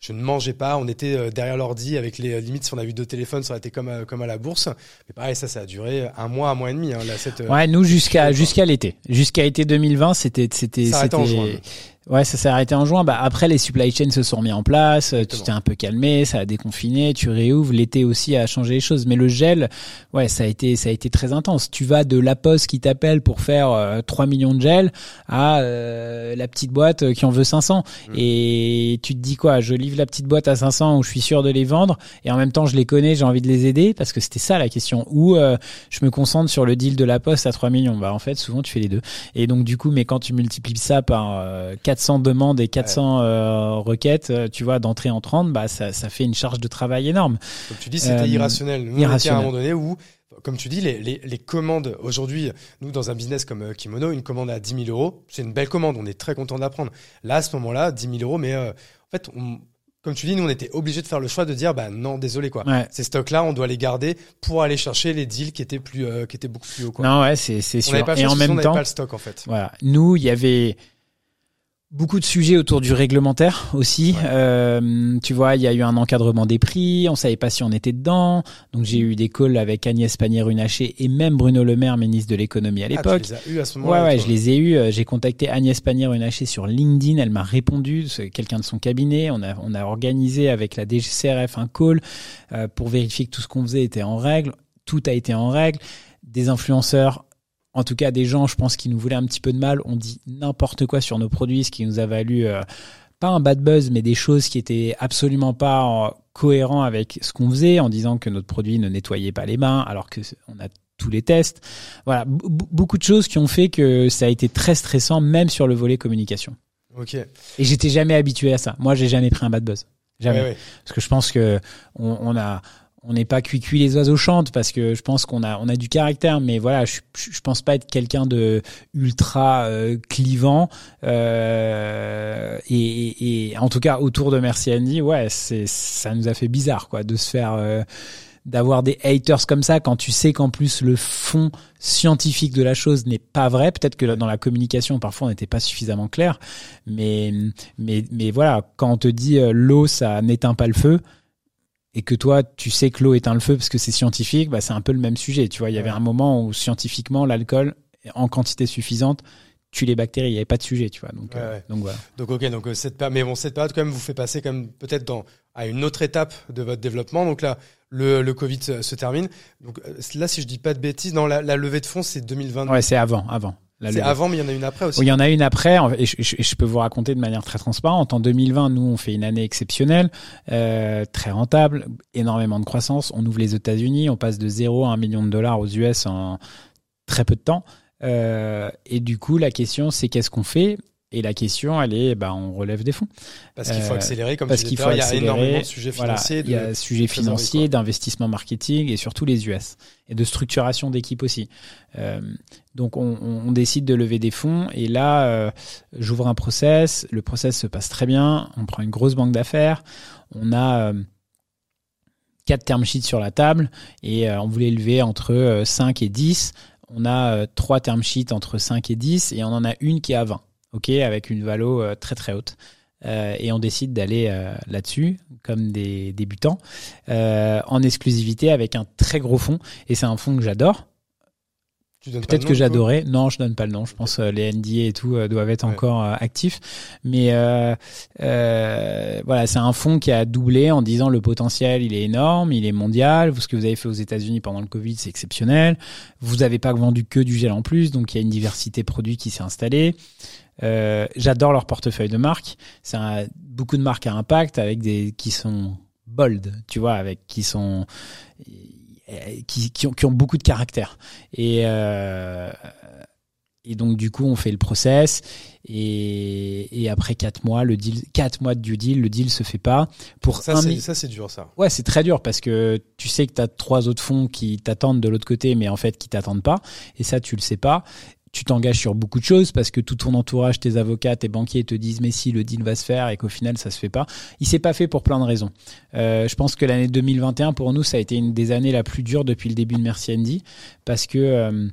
je ne mangeais pas. On était euh, derrière l'ordi avec les euh, limites. Si on avait eu deux téléphones, ça aurait été comme à, comme à la bourse. Mais pareil, ça, ça a duré un mois, un mois et demi. Hein, là, cette, euh, ouais, nous jusqu'à jusqu'à l'été, jusqu'à été 2020, c'était c'était c'était Ouais, ça s'est arrêté en juin. Bah, après, les supply chains se sont mis en place. Tu t'es un peu calmé, ça a déconfiné, tu réouvres. L'été aussi a changé les choses. Mais le gel, ouais, ça a été, ça a été très intense. Tu vas de la poste qui t'appelle pour faire euh, 3 millions de gel à euh, la petite boîte qui en veut 500. Mmh. Et tu te dis quoi? Je livre la petite boîte à 500 où je suis sûr de les vendre. Et en même temps, je les connais, j'ai envie de les aider parce que c'était ça la question. Ou euh, je me concentre sur le deal de la poste à 3 millions. Bah, en fait, souvent, tu fais les deux. Et donc, du coup, mais quand tu multiplies ça par 400 demandes et 400 euh, requêtes, euh, tu vois, d'entrée en 30, bah, ça, ça fait une charge de travail énorme. Comme tu dis, c'était euh, irrationnel. Nous, irrationnel. à un moment donné où comme tu dis, les, les, les commandes aujourd'hui, nous dans un business comme Kimono, une commande à 10 000 euros, c'est une belle commande, on est très content d'apprendre. Là, à ce moment-là, 10 000 euros, mais en fait, comme tu dis, nous on était obligés de faire le choix de dire, bah non, désolé quoi. Ces stocks-là, on doit les garder pour aller chercher les deals qui étaient plus, qui étaient beaucoup plus hauts quoi. Non ouais, c'est sûr. et en même temps, pas le stock en fait. Voilà, nous il y avait Beaucoup de sujets autour du réglementaire aussi. Euh, tu vois, il y a eu un encadrement des prix, on savait pas si on était dedans. Donc j'ai eu des calls avec Agnès Pannier-Runacher et même Bruno Le Maire, ministre de l'économie à l'époque. Ah, tu les as eu à ce moment-là Ouais, ouais, je les ai eu. J'ai contacté Agnès Pannier-Runacher sur LinkedIn, elle m'a répondu, c'est quelqu'un de son cabinet. On a, on a organisé avec la DGCRF un call euh, pour vérifier que tout ce qu'on faisait était en règle. Tout a été en règle. Des influenceurs en tout cas des gens, je pense, qui nous voulaient un petit peu de mal, ont dit n'importe quoi sur nos produits, ce qui nous a valu euh, pas un bad buzz, mais des choses qui étaient absolument pas euh, cohérents avec ce qu'on faisait, en disant que notre produit ne nettoyait pas les mains, alors que on a tous les tests. Voilà, beaucoup de choses qui ont fait que ça a été très stressant, même sur le volet communication. Ok. Et j'étais jamais habitué à ça. Moi, j'ai jamais pris un bad buzz. Jamais. Parce que je pense que on, on a on n'est pas cuit cuit les oiseaux chantent parce que je pense qu'on a on a du caractère mais voilà je je pense pas être quelqu'un de ultra euh, clivant euh, et, et, en tout cas autour de Merci Andy ouais c'est ça nous a fait bizarre quoi de se faire euh, d'avoir des haters comme ça quand tu sais qu'en plus le fond scientifique de la chose n'est pas vrai. Peut-être que dans la communication parfois on n'était pas suffisamment clair mais mais mais voilà quand on te dit euh, l'eau ça n'éteint pas le feu et que toi tu sais que l'eau éteint le feu parce que c'est scientifique, bah c'est un peu le même sujet. Tu vois, il y avait un moment où scientifiquement l'alcool en quantité suffisante tue les bactéries. Il n'y avait pas de sujet, tu vois. Donc, euh, donc voilà. Donc ok, donc euh, cette mais bon cette période quand même vous fait passer comme peut-être dans à une autre étape de votre développement. Donc là le, le Covid se, termine. Donc euh, là si je dis pas de bêtises, dans la, la levée de fonds c'est 2020. Ouais, c'est avant, avant. C'est avant, mais il y en a une après aussi. Oui, il y en a une après, et je, peux vous raconter de manière très transparente. En 2020, nous, on fait une année exceptionnelle, euh, très rentable, énormément de croissance. On ouvre les États-Unis, on passe de 0 à 1 million de dollars aux US en très peu de temps. Euh, et du coup, la question, c'est qu'est-ce qu'on fait? Et la question, elle est, bah, on relève des fonds. Parce qu'il faut euh, accélérer, comme parce qu'il faut il y a énormément de sujets financiers. il y a sujets financiers, d'investissement marketing et surtout les US et de structuration d'équipe aussi. Euh, donc, on, décide de lever des fonds et là, euh, j'ouvre un process. Le process se passe très bien. On prend une grosse banque d'affaires. On a euh, quatre term sheets sur la table et on voulait lever entre 5 et 10. On a trois term sheets entre 5 et 10 et on en a une qui est à 20 ok, avec une valo euh, très très haute. Euh, et on décide d'aller euh, là-dessus comme des débutants en exclusivité avec un très gros fond et c'est un fond que j'adore Peut-être que j'adorais. Non, je donne pas le nom. Je pense euh, les NDA et tout doivent être encore actifs. Mais euh, euh, voilà, c'est un fonds qui a doublé en disant le potentiel, il est énorme, il est mondial. Ce que vous avez fait aux États-Unis pendant le Covid, c'est exceptionnel. Vous n'avez pas vendu que du gel en plus, donc il y a une diversité de produits qui s'est installée. Euh, j'adore leur portefeuille de marques. C'est beaucoup de marques à impact avec des qui sont bold, tu vois, avec qui sont qui, qui, ont, qui ont beaucoup de caractère. Et et donc du coup, on fait le process et, et après quatre mois, le deal, mois de due deal, le deal se fait pas. Pour Ça, c'est, ça, c'est dur, ça. Ouais, c'est très dur parce que tu sais que tu as trois autres fonds qui t'attendent de l'autre côté, mais en fait qui t'attendent pas. Et ça, tu le sais pas. Tu t'engages sur beaucoup de choses parce que tout ton entourage, tes avocats, tes banquiers te disent mais si le deal va se faire et qu'au final ça se fait pas. Il s'est pas fait pour plein de raisons. Euh, je pense que l'année 2021 pour nous ça a été une des années la plus dure depuis le début de Merci Andy parce que euh,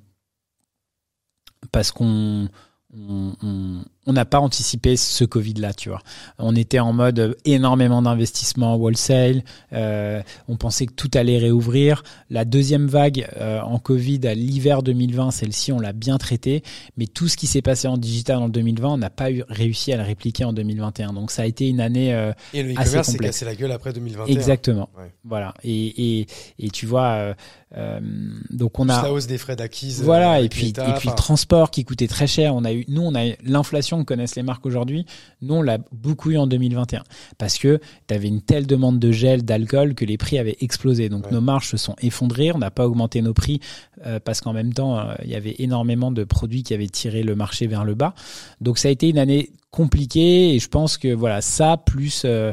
parce qu'on on on- on n'a pas anticipé ce Covid là, tu vois. On était en mode euh, énormément d'investissement wholesale. Euh, on pensait que tout allait réouvrir. La deuxième vague euh, en Covid à l'hiver 2020, celle-ci, on l'a bien traitée. Mais tout ce qui s'est passé en digital en 2020, on n'a pas eu, réussi à le répliquer en 2021. Donc ça a été une année euh, Et le e-commerce s'est cassé la gueule après 2021. exactement. Ouais. Voilà. Et, et, et tu vois, euh, euh, donc on a la hausse des frais d'acquise. euh, voilà, et puis, et puis le transport qui coûtait très cher. On a eu, nous, on a eu l'inflation que connaissent les marques aujourd'hui. Nous, on l'a beaucoup eu en 2021 parce que tu avais une telle demande de gel, d'alcool que les prix avaient explosé. Donc Ouais. nos marges se sont effondrées. On n'a pas augmenté nos prix euh, parce qu'en même temps, euh, il y avait énormément de produits qui avaient tiré le marché vers le bas. Donc ça a été une année compliquée et je pense que voilà ça plus euh,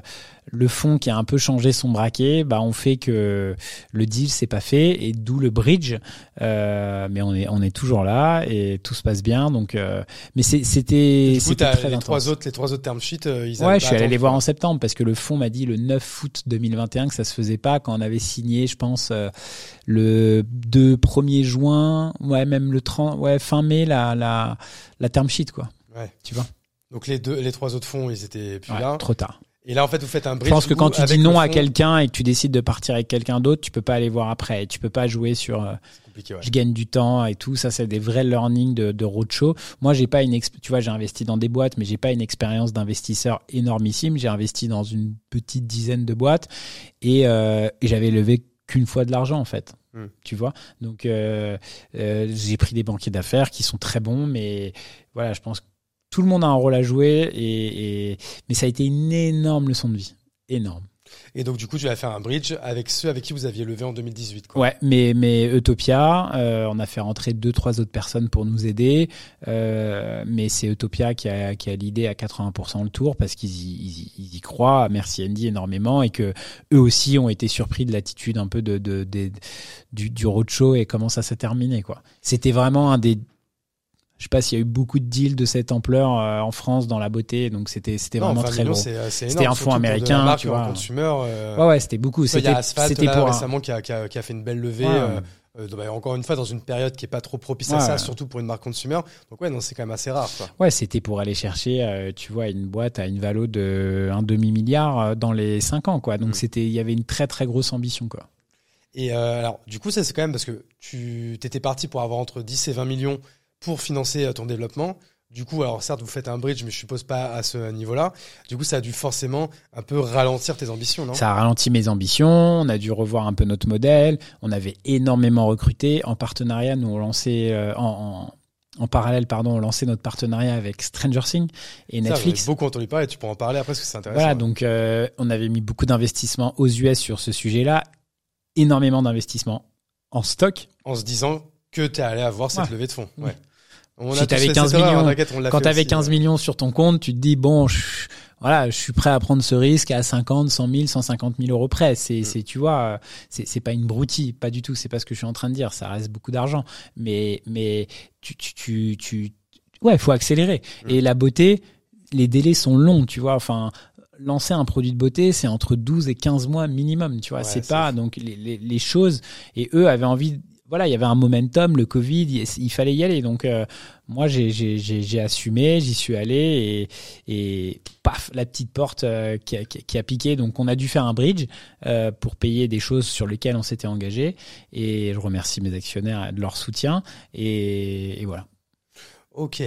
le fond qui a un peu changé son braquet, bah on fait que le deal s'est pas fait et d'où le bridge. Euh, mais on est on est toujours là et tout se passe bien. Donc, euh, mais c'était c'était très les intense. trois autres, les trois autres term sheets, euh, ils Ouais, je suis allé les voir en septembre parce que le fonds m'a dit le 9 août 2021 que ça se faisait pas quand on avait signé, je pense, euh, le 2 1er juin, ouais, même le 30, ouais, fin mai, la, la, la term sheet, quoi. Ouais. Tu vois? Donc les deux, les trois autres fonds, ils étaient plus Ouais, là. trop tard. Et là, en fait, vous faites un Je bridge. pense que quand tu dis non à quelqu'un et que tu décides de partir avec quelqu'un d'autre, tu peux pas aller voir après. Tu peux pas jouer sur euh, ouais. je gagne du temps et tout. Ça, c'est des vrais learnings de, de roadshow. Moi, j'ai pas une, tu vois, j'ai investi dans des boîtes, mais j'ai pas une expérience d'investisseur énormissime. J'ai investi dans une petite dizaine de boîtes et, euh, et j'avais levé qu'une fois de l'argent en fait. Hmm. Tu vois, donc euh, euh, j'ai pris des banquiers d'affaires qui sont très bons, mais voilà, je pense que tout le monde a un rôle à jouer et, et mais ça a été une énorme leçon de vie, énorme. Et donc, du coup, tu vas faire un bridge avec ceux avec qui vous aviez levé en 2018, quoi. Ouais, mais mais Utopia, euh, on a fait rentrer deux trois autres personnes pour nous aider, euh, mais c'est Utopia qui a qui a l'idée à 80% le tour parce qu'ils y, ils, y- ils y croient. Merci Andy énormément et que eux aussi ont été surpris de l'attitude un peu de, de, de- du du roadshow et comment ça s'est terminé quoi. C'était vraiment un des je sais pas s'il y a eu beaucoup de deals de cette ampleur euh, en France dans la beauté, donc c'était c'était vraiment 20 très gros. euh, C'était un fonds américain, marque tu vois. consumer, euh, Ouais ouais, c'était beaucoup. C'était pour un- récemment qui a, qui, a, qui a fait une belle levée. Ouais, euh, euh, bah, encore une fois, dans une période qui est pas trop propice à ça, ouais. surtout pour une marque consumer. Donc ouais, non, c'est quand même assez rare. Quoi. Ouais, c'était pour aller chercher, euh, tu vois, une boîte à une valo de un demi milliard dans les cinq ans, quoi. Donc Mm. c'était, il y avait une très très grosse ambition, quoi. Et euh, alors, du coup, ça c'est quand même parce que tu étais parti pour avoir entre 10 et 20 millions pour financer euh, ton développement. Du coup, alors certes, vous faites un bridge, mais je suppose pas à ce niveau-là. Du coup, ça a dû forcément un peu ralentir tes ambitions, non? Ça a ralenti mes ambitions. On a dû revoir un peu notre modèle. On avait énormément recruté en partenariat. Nous on lançait euh, en, en en parallèle, pardon, on lançait notre partenariat avec Stranger Things et Ça, Netflix. j'en ai beaucoup entendu parler. Tu pourras en parler après parce que c'est intéressant. Voilà, ouais. donc euh, on avait mis beaucoup d'investissements aux US sur ce sujet-là, énormément d'investissements en stock. En se disant que tu es allé avoir cette Ouais. levée de fonds. Oui. Ouais. On Si t'avais fait 15 cette erreur, millions, on Quand fait tu avais aussi, 15 euh. millions sur ton compte, tu te dis bon, je, voilà, je suis prêt à prendre ce risque à 50, 100 000, 150 000 euros près. C'est, Mm. c'est, tu vois, c'est, c'est pas une broutille, pas du tout. C'est pas ce que je suis en train de dire. Ça reste beaucoup d'argent, mais, mais tu, tu, tu, tu ouais, faut accélérer. Mm. Et la beauté, les délais sont longs, tu vois. Enfin, lancer un produit de beauté, c'est entre 12 et 15 mois minimum, tu vois. Ouais, c'est c'est pas donc les, les, les choses. Et eux avaient envie. Voilà, il y avait un momentum, le Covid, il, fallait y aller. Donc euh, moi, j'ai, assumé, j'y suis allé et, et paf, la petite porte euh, qui, a, qui, a- piqué. Donc on a dû faire un bridge euh, pour payer des choses sur lesquelles on s'était engagé. Et je remercie mes actionnaires de leur soutien. Et, et voilà. Ok.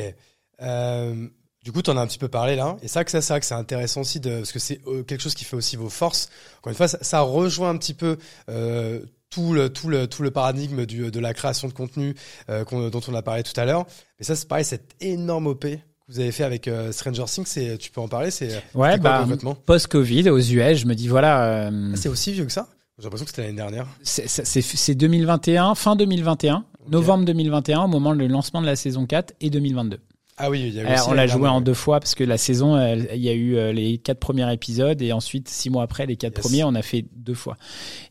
Euh, du coup, tu en as un petit peu parlé là. Et ça, que ça, vrai que c'est intéressant aussi de, parce que c'est euh, quelque chose qui fait aussi vos forces. Encore une fois, ça, ça rejoint un petit peu euh, tout le tout le tout le paradigme du, de la création de contenu euh, dont on a parlé tout à l'heure. Mais ça, c'est pareil, cette énorme OP que vous avez fait avec euh, Stranger Things. C'est, tu peux en parler C'est Ouais, bah, post-Covid, aux US, je me dis voilà. euh, Ah, C'est aussi vieux que ça? J'ai l'impression que c'était l'année dernière. c'est, c'est, c'est 2021, fin 2021. Novembre 2021, au moment du lancement de la saison 4 et 2022. Ah oui, il y a eu Alors, aussi on la joué en deux fois parce que la saison, il y a eu euh, les quatre premiers épisodes et ensuite six mois après les quatre Yes. premiers, on a fait deux fois.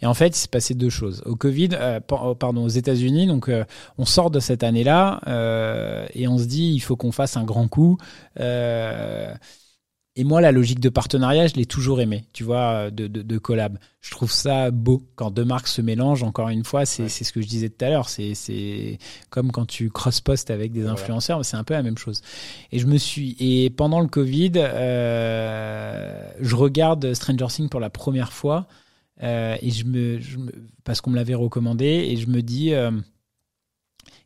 Et en fait, il s'est passé deux choses. Au Covid, euh, oh, pardon, aux États-Unis, donc euh, on sort de cette année-là euh, et on se dit il faut qu'on fasse un grand coup. Euh, et moi, la logique de partenariat, je l'ai toujours aimé, tu vois, de, de, de collab. Je trouve ça beau quand deux marques se mélangent. Encore une fois, c'est Ouais. ce que je disais tout à l'heure. C'est comme quand tu cross-postes avec des Voilà. influenceurs, c'est un peu la même chose. Et je me suis et pendant le Covid, euh, je regarde Stranger Things pour la première fois euh, et je me, je me- parce qu'on me l'avait recommandé et je me dis euh,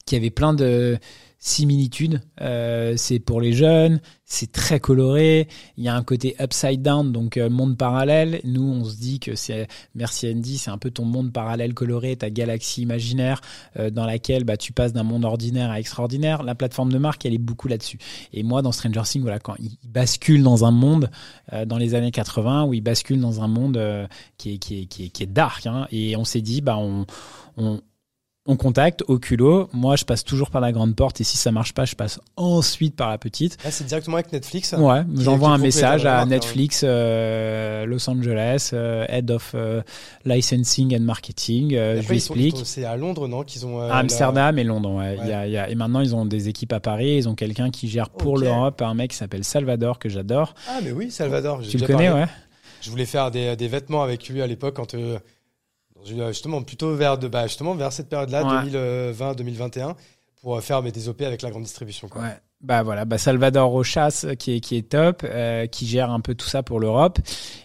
qu'il y avait plein de similitudes. Euh, c'est pour les jeunes, c'est très coloré. Il y a un côté upside down, donc euh, monde parallèle. Nous, on se dit que c'est merci Andy, c'est un peu ton monde parallèle coloré, ta galaxie imaginaire euh, dans laquelle bah, tu passes d'un monde ordinaire à extraordinaire. La plateforme de marque, elle est beaucoup là-dessus. Et moi, dans Stranger Things, voilà, quand il bascule dans un monde euh, dans les années 80 où il bascule dans un monde euh, qui, est, qui, est, qui, est, qui est dark, hein, et on s'est dit, bah, on, on, on contacte au culot. Moi, je passe toujours par la grande porte, et si ça marche pas, je passe ensuite par la petite. Là, c'est directement avec Netflix. Ouais, j'envoie un message à Netflix euh, Los Angeles, euh, Head of euh, Licensing and Marketing. Et je lui explique. C'est à Londres, non Qu'ils ont. À la- Amsterdam et Londres, ouais. Il y Ouais. a, il y a- et maintenant, ils ont des équipes à Paris. Ils ont quelqu'un qui gère pour l'Europe, un mec qui s'appelle Salvador, que j'adore. Ah, mais oui, Salvador. Tu le connais, parlé. ouais? Je voulais faire des, des vêtements avec lui à l'époque quand justement plutôt vers de bah, justement vers cette période-là Ouais. 2020-2021 pour euh, faire des OP avec la grande distribution quoi. Ouais. Bah voilà, bah Salvador Rochas euh, qui est qui est top, euh, qui gère un peu tout ça pour l'Europe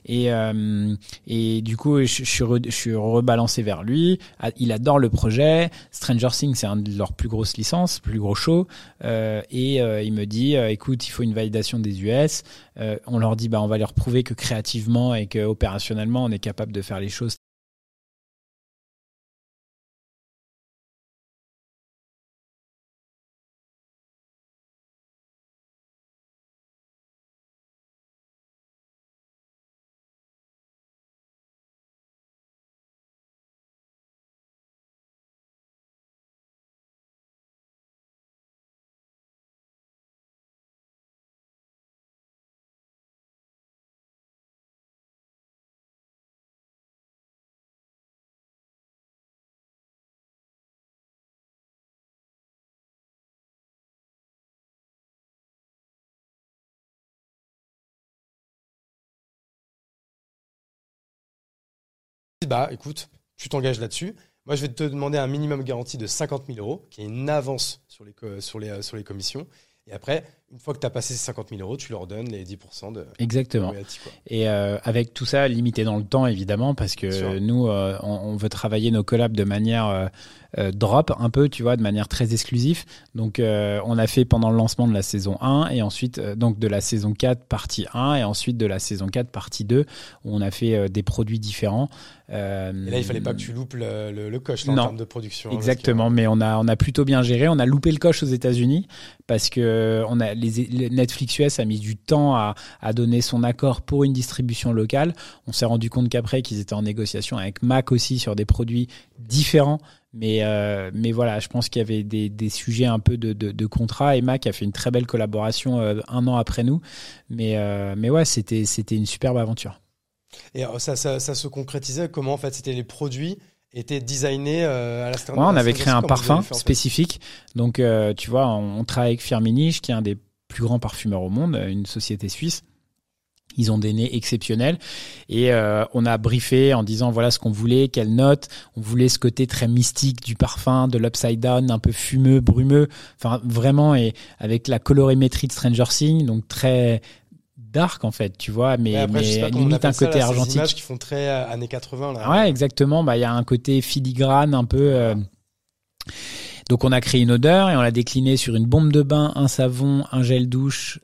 et euh, et du coup je, je suis re- je suis rebalancé vers lui. Ah, Il adore le projet. Stranger Things c'est un de leurs plus grosses licences, plus gros show euh, et euh, il me dit euh, écoute il faut une validation des US. Euh, on leur dit bah on va leur prouver que créativement et que opérationnellement on est capable de faire les choses Bah écoute, tu t'engages là-dessus. Moi je vais te demander un minimum garantie de 50 000 euros, qui est une avance sur les euh, sur les commissions. Et après, une fois que tu as passé ces 50 000 euros, tu leur donnes les 10% de exactement. royalty, quoi. Et euh, avec tout ça limité dans le temps évidemment parce que nous euh, on, on veut travailler nos collabs de manière euh, drop un peu tu vois de manière très exclusive. Donc on a fait pendant le lancement de la saison 1 et ensuite donc de la saison 4 partie 1 et ensuite de la saison 4 partie 2 où on a fait des produits différents. Et là, il fallait pas que tu loupes le, le, le coche là, en termes de production. que- Exactement, mais on a on a plutôt bien géré. On a loupé le coche aux États-Unis parce que on a les, les Netflix US a mis du temps à, à donner son accord pour une distribution locale. On s'est rendu compte qu'après qu'ils étaient en négociation avec Mac aussi sur des produits différents. Mais euh, mais voilà, je pense qu'il y avait des, des sujets un peu de, de, de contrat et Mac a fait une très belle collaboration euh, un an après nous. Mais euh, mais ouais, c'était c'était une superbe aventure. Et euh, ça, ça, ça se concrétisait comment en fait? C'était les produits étaient designés euh, à la Ouais, on avait créé un parfum spécifique. Donc, euh, tu vois, on, on travaille avec Firmenich, qui est un des plus grands parfumeurs au monde, une société suisse. Ils ont des nez exceptionnels et euh, on a briefé en disant voilà ce qu'on voulait, quelle note. On voulait ce côté très mystique du parfum, de l'upside down, un peu fumeux, brumeux. Enfin vraiment et avec la colorimétrie de Stranger Things, donc très dark en fait, tu vois, mais, après, mais pas limite un ça, côté là, ces argentique. images qui font très euh, années 80 là. Ouais, exactement. Bah, il y a un côté filigrane un peu. euh, Donc, on a créé une odeur et on l'a déclinée sur une bombe de bain, un savon, un gel douche,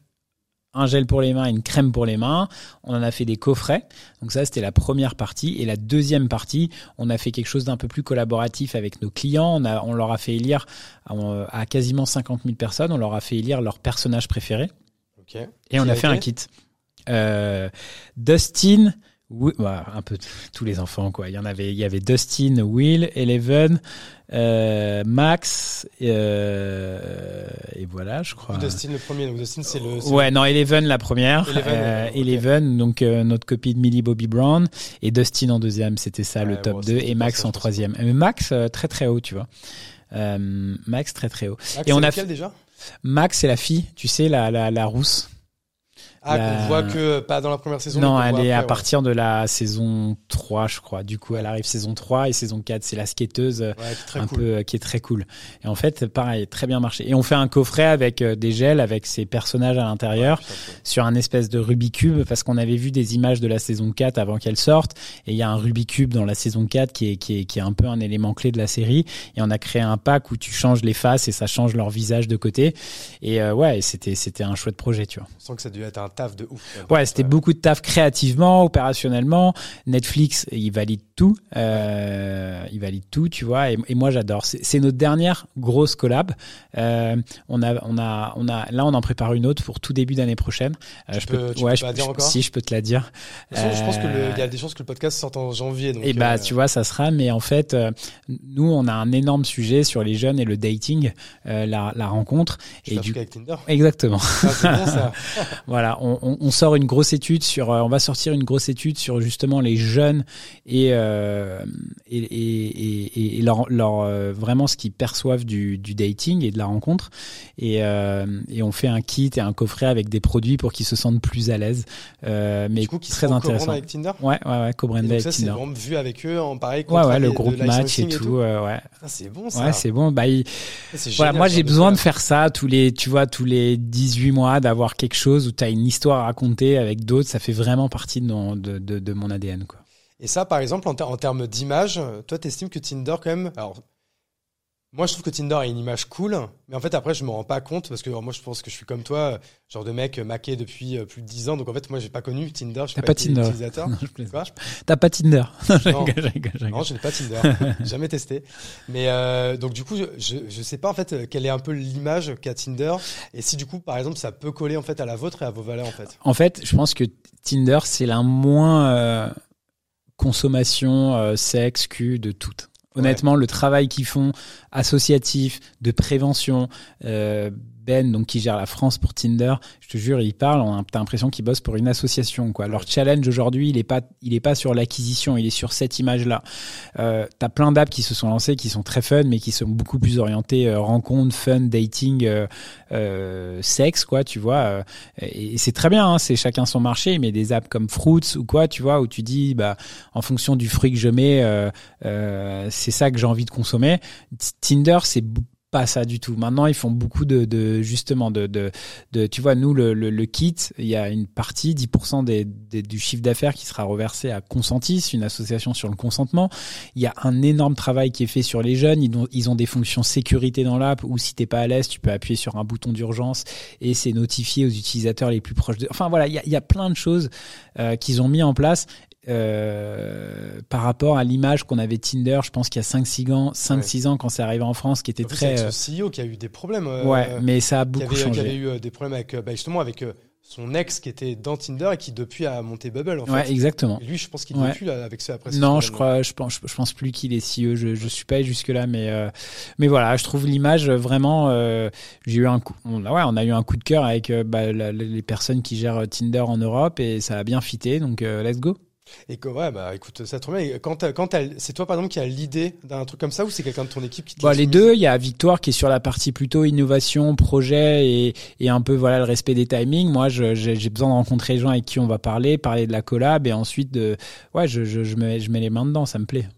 un gel pour les mains une crème pour les mains. On en a fait des coffrets. Donc ça, c'était la première partie. Et la deuxième partie, on a fait quelque chose d'un peu plus collaboratif avec nos clients. On, a, on leur a fait élire à, à quasiment 50 000 personnes. On leur a fait élire leur personnage préféré. Ok. Et on a fait un kit. Euh, Dustin, Oui, bah, un peu tous les enfants quoi. Il y en avait, il y avait Dustin, Will, Eleven, euh, Max, euh, et voilà, je crois. Dustin le premier. Donc Dustin, c'est le. Ouais, non, Eleven la première, Eleven, euh. Eleven, donc euh, notre copine Millie Bobby Brown, et Dustin en deuxième, c'était ça le top bon, 2, c'était et Max en troisième. Mais Max euh, très très haut, tu vois. Euh, Max très très haut. Max, et on a déjà? Max c'est la fille, tu sais la la, la rousse. Ah, La- qu'on voit que pas dans la première saison. non, elle est à ouais. partir de la saison 3, je crois. Du coup, elle arrive saison 3 et saison 4, c'est la skateuse euh, Ouais, un cool. peu euh, qui est très cool. Et en fait, pareil, très bien marché. Et on fait un coffret avec euh, des gels avec ces personnages à l'intérieur sur un espèce de Rubik's Cube parce qu'on avait vu des images de la saison 4 avant qu'elle sorte et il y a un Rubik's Cube dans la saison 4 qui est, qui est, qui est un peu un élément clé de la série et on a créé un pack où tu changes les faces et ça change leur visage de côté et euh, ouais, c'était c'était un chouette projet, tu vois. On sent que ça a dû être un taf de ouf. Ouais, c'était beaucoup de taf créativement, opérationnellement. Netflix, il valide tout. Euh, il valide tout, tu vois. Et, et moi, j'adore. C'est notre dernière grosse collab. Euh, on a, on a, on a. Là, on en prépare une autre pour tout début d'année prochaine. Euh, Tu je peux- tu ouais, peux je dire je- encore Si, je peux te la dire. Façon, je pense que le- Euh, il y a des chances que le podcast sorte en janvier. Donc, et bah, euh, tu vois, ça sera. Mais en fait, euh, nous, on a un énorme sujet sur les jeunes et le dating, euh, la, la rencontre. Et du avec Tinder. Exactement. Ah, ça. [LAUGHS] Voilà, on, on- on sort une grosse étude sur, euh, on va sortir une grosse étude sur justement les jeunes et euh, et, et, et, leur, leur euh, vraiment ce qu'ils perçoivent du, du dating et de la rencontre et euh, et on fait un kit et un coffret avec des produits pour qu'ils se sentent plus à l'aise, euh, mais du coup, qui très sont intéressant. avec Tinder? Ouais, ouais, ouais, co-branded avec ça, c'est Tinder. vraiment vu avec eux en pareil. Ouais, ouais, le groupe match et tout, ouais. C'est bon ça. Ouais, c'est bon. Bah, il- c'est voilà, moi j'ai besoin de faire ça tous les, tu vois, tous les 18 mois, d'avoir quelque chose où tu as une histoire à raconter avec d'autres. Ça fait vraiment partie de, mon- de, de, mon ADN, quoi. Et ça, par exemple, en, ter- en termes d'image, euh, toi, t'estimes que Tinder, quand même. Alors, moi, je trouve que Tinder a une image cool, mais en fait, après, je me rends pas compte parce que moi, je pense que je suis comme toi, genre de mec maqué depuis euh, plus de 10 ans. Donc, en fait, moi, j'ai pas connu Tinder. T'as pas Tinder. utilisateur. T'as pas Tinder. Non, je Non. je. Non, n'ai pas Tinder. [LAUGHS] Jamais testé. Mais euh, donc du coup, je, je sais pas en fait quelle est un peu l'image qu'a Tinder et si du coup, par exemple, ça peut coller en fait à la vôtre et à vos valeurs en fait. En fait, je pense que Tinder, c'est la moins euh, consommation, euh, sexe, cul de toutes. Honnêtement, le travail qu'ils font, associatif, de prévention, euh, Ben, donc qui gère la France pour Tinder, je te jure, il parle, on a t'as l'impression qu'ils bossent pour une association. Quoi. Leur challenge aujourd'hui, il est pas, il est pas sur l'acquisition, il est sur cette image-là. Euh, T'as plein d'apps qui se sont lancées, qui sont très fun, mais qui sont beaucoup plus orientées euh, rencontre, fun, dating, euh, euh, sexe, quoi, tu vois. euh, et et c'est très bien, hein, c'est chacun son marché, mais des apps comme Fruits ou quoi, tu vois, où tu dis, bah, en fonction du fruit que je mets, euh, euh, c'est ça que j'ai envie de consommer. Tinder, c'est b- pas ça du tout. Maintenant, ils font beaucoup de, de justement de, de, de, tu vois, nous le, le, le kit, il y a une partie, 10% des, des- du chiffre d'affaires qui sera reversé à Consentis, une association sur le consentement. Il y a un énorme travail qui est fait sur les jeunes. Ils ont, ils ont des fonctions sécurité dans l'app où si t'es pas à l'aise, tu peux appuyer sur un bouton d'urgence et c'est notifié aux utilisateurs les plus proches de. Enfin voilà, il y a, il y a plein de choses euh, qu'ils ont mis en place. Euh, par rapport à l'image qu'on avait Tinder, je pense qu'il y a 5-6 ans, 5-6 ans quand c'est arrivé en France, qui était très. avec euh, ce CEO qui a eu des problèmes. euh, ouais, mais ça a qui beaucoup avait, qui changé. avait eu des problèmes avec bah, justement avec son ex qui était dans Tinder et qui depuis a monté Bubble en Ouais, fait. exactement. Et lui, je pense qu'il Ouais. n'est plus là avec ça après. ce Non, je crois, je pense, je pense plus qu'il est CEO. Je, je suis pas allé jusque là, mais euh, mais voilà, je trouve l'image vraiment. euh, j'ai eu un coup, on, a- ouais, on a eu un coup de cœur avec euh, bah, la- les personnes qui gèrent Tinder en Europe et ça a bien fité. Donc euh, let's go. Et que, ouais, bah écoute, ça trop bien. Et Quand, quand c'est toi par exemple qui a l'idée d'un truc comme ça ou c'est quelqu'un de ton équipe qui te Bon, l'a les deux, il y a Victoire qui est sur la partie plutôt innovation, projet et, et un peu voilà le respect des timings. Moi, j'ai besoin de rencontrer les gens avec qui on va parler, parler de la collab et ensuite de ouais, je, je, je, mets, je mets les mains dedans, ça me plaît.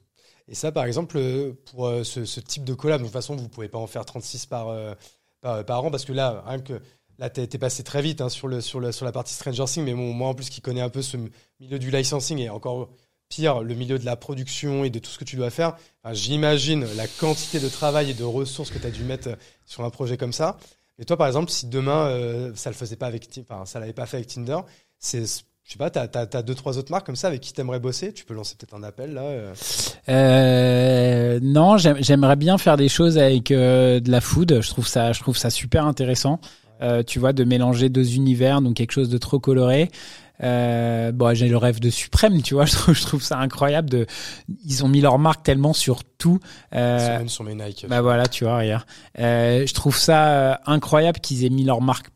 Et ça, par exemple, euh, pour euh, ce, ce type de collab, de toute façon, vous pouvez pas en faire 36 par, euh, par, par an parce que là, rien que là, t'es t'es passé très vite hein, sur, la partie Stranger Things, mais moi en plus qui connais un peu ce milieu du licensing et encore pire, le milieu de la production et de tout ce que tu dois faire, j'imagine la quantité de travail et de ressources que tu as dû mettre euh, sur un projet comme ça. Et toi, par exemple, si demain euh, ça le faisait pas avec, enfin, ça l'avait pas fait avec Tinder, c'est, je sais pas, t'as, t'as deux trois autres marques comme ça avec qui t'aimerais bosser? Tu peux lancer peut-être un appel là. euh. Non, j'aime- j'aimerais bien faire des choses avec de la food. Je trouve ça super intéressant. Euh, tu vois, de mélanger deux univers, donc quelque chose de trop coloré. Euh, bon, j'ai le rêve de Suprême, tu vois. [LAUGHS] Je trouve, je trouve ça incroyable. De, ils ont mis leur marque tellement sur tout. Euh, sur mes Nike. Bah voilà, tu vois, regarde. Euh, je trouve ça euh, incroyable qu'ils aient mis leur marque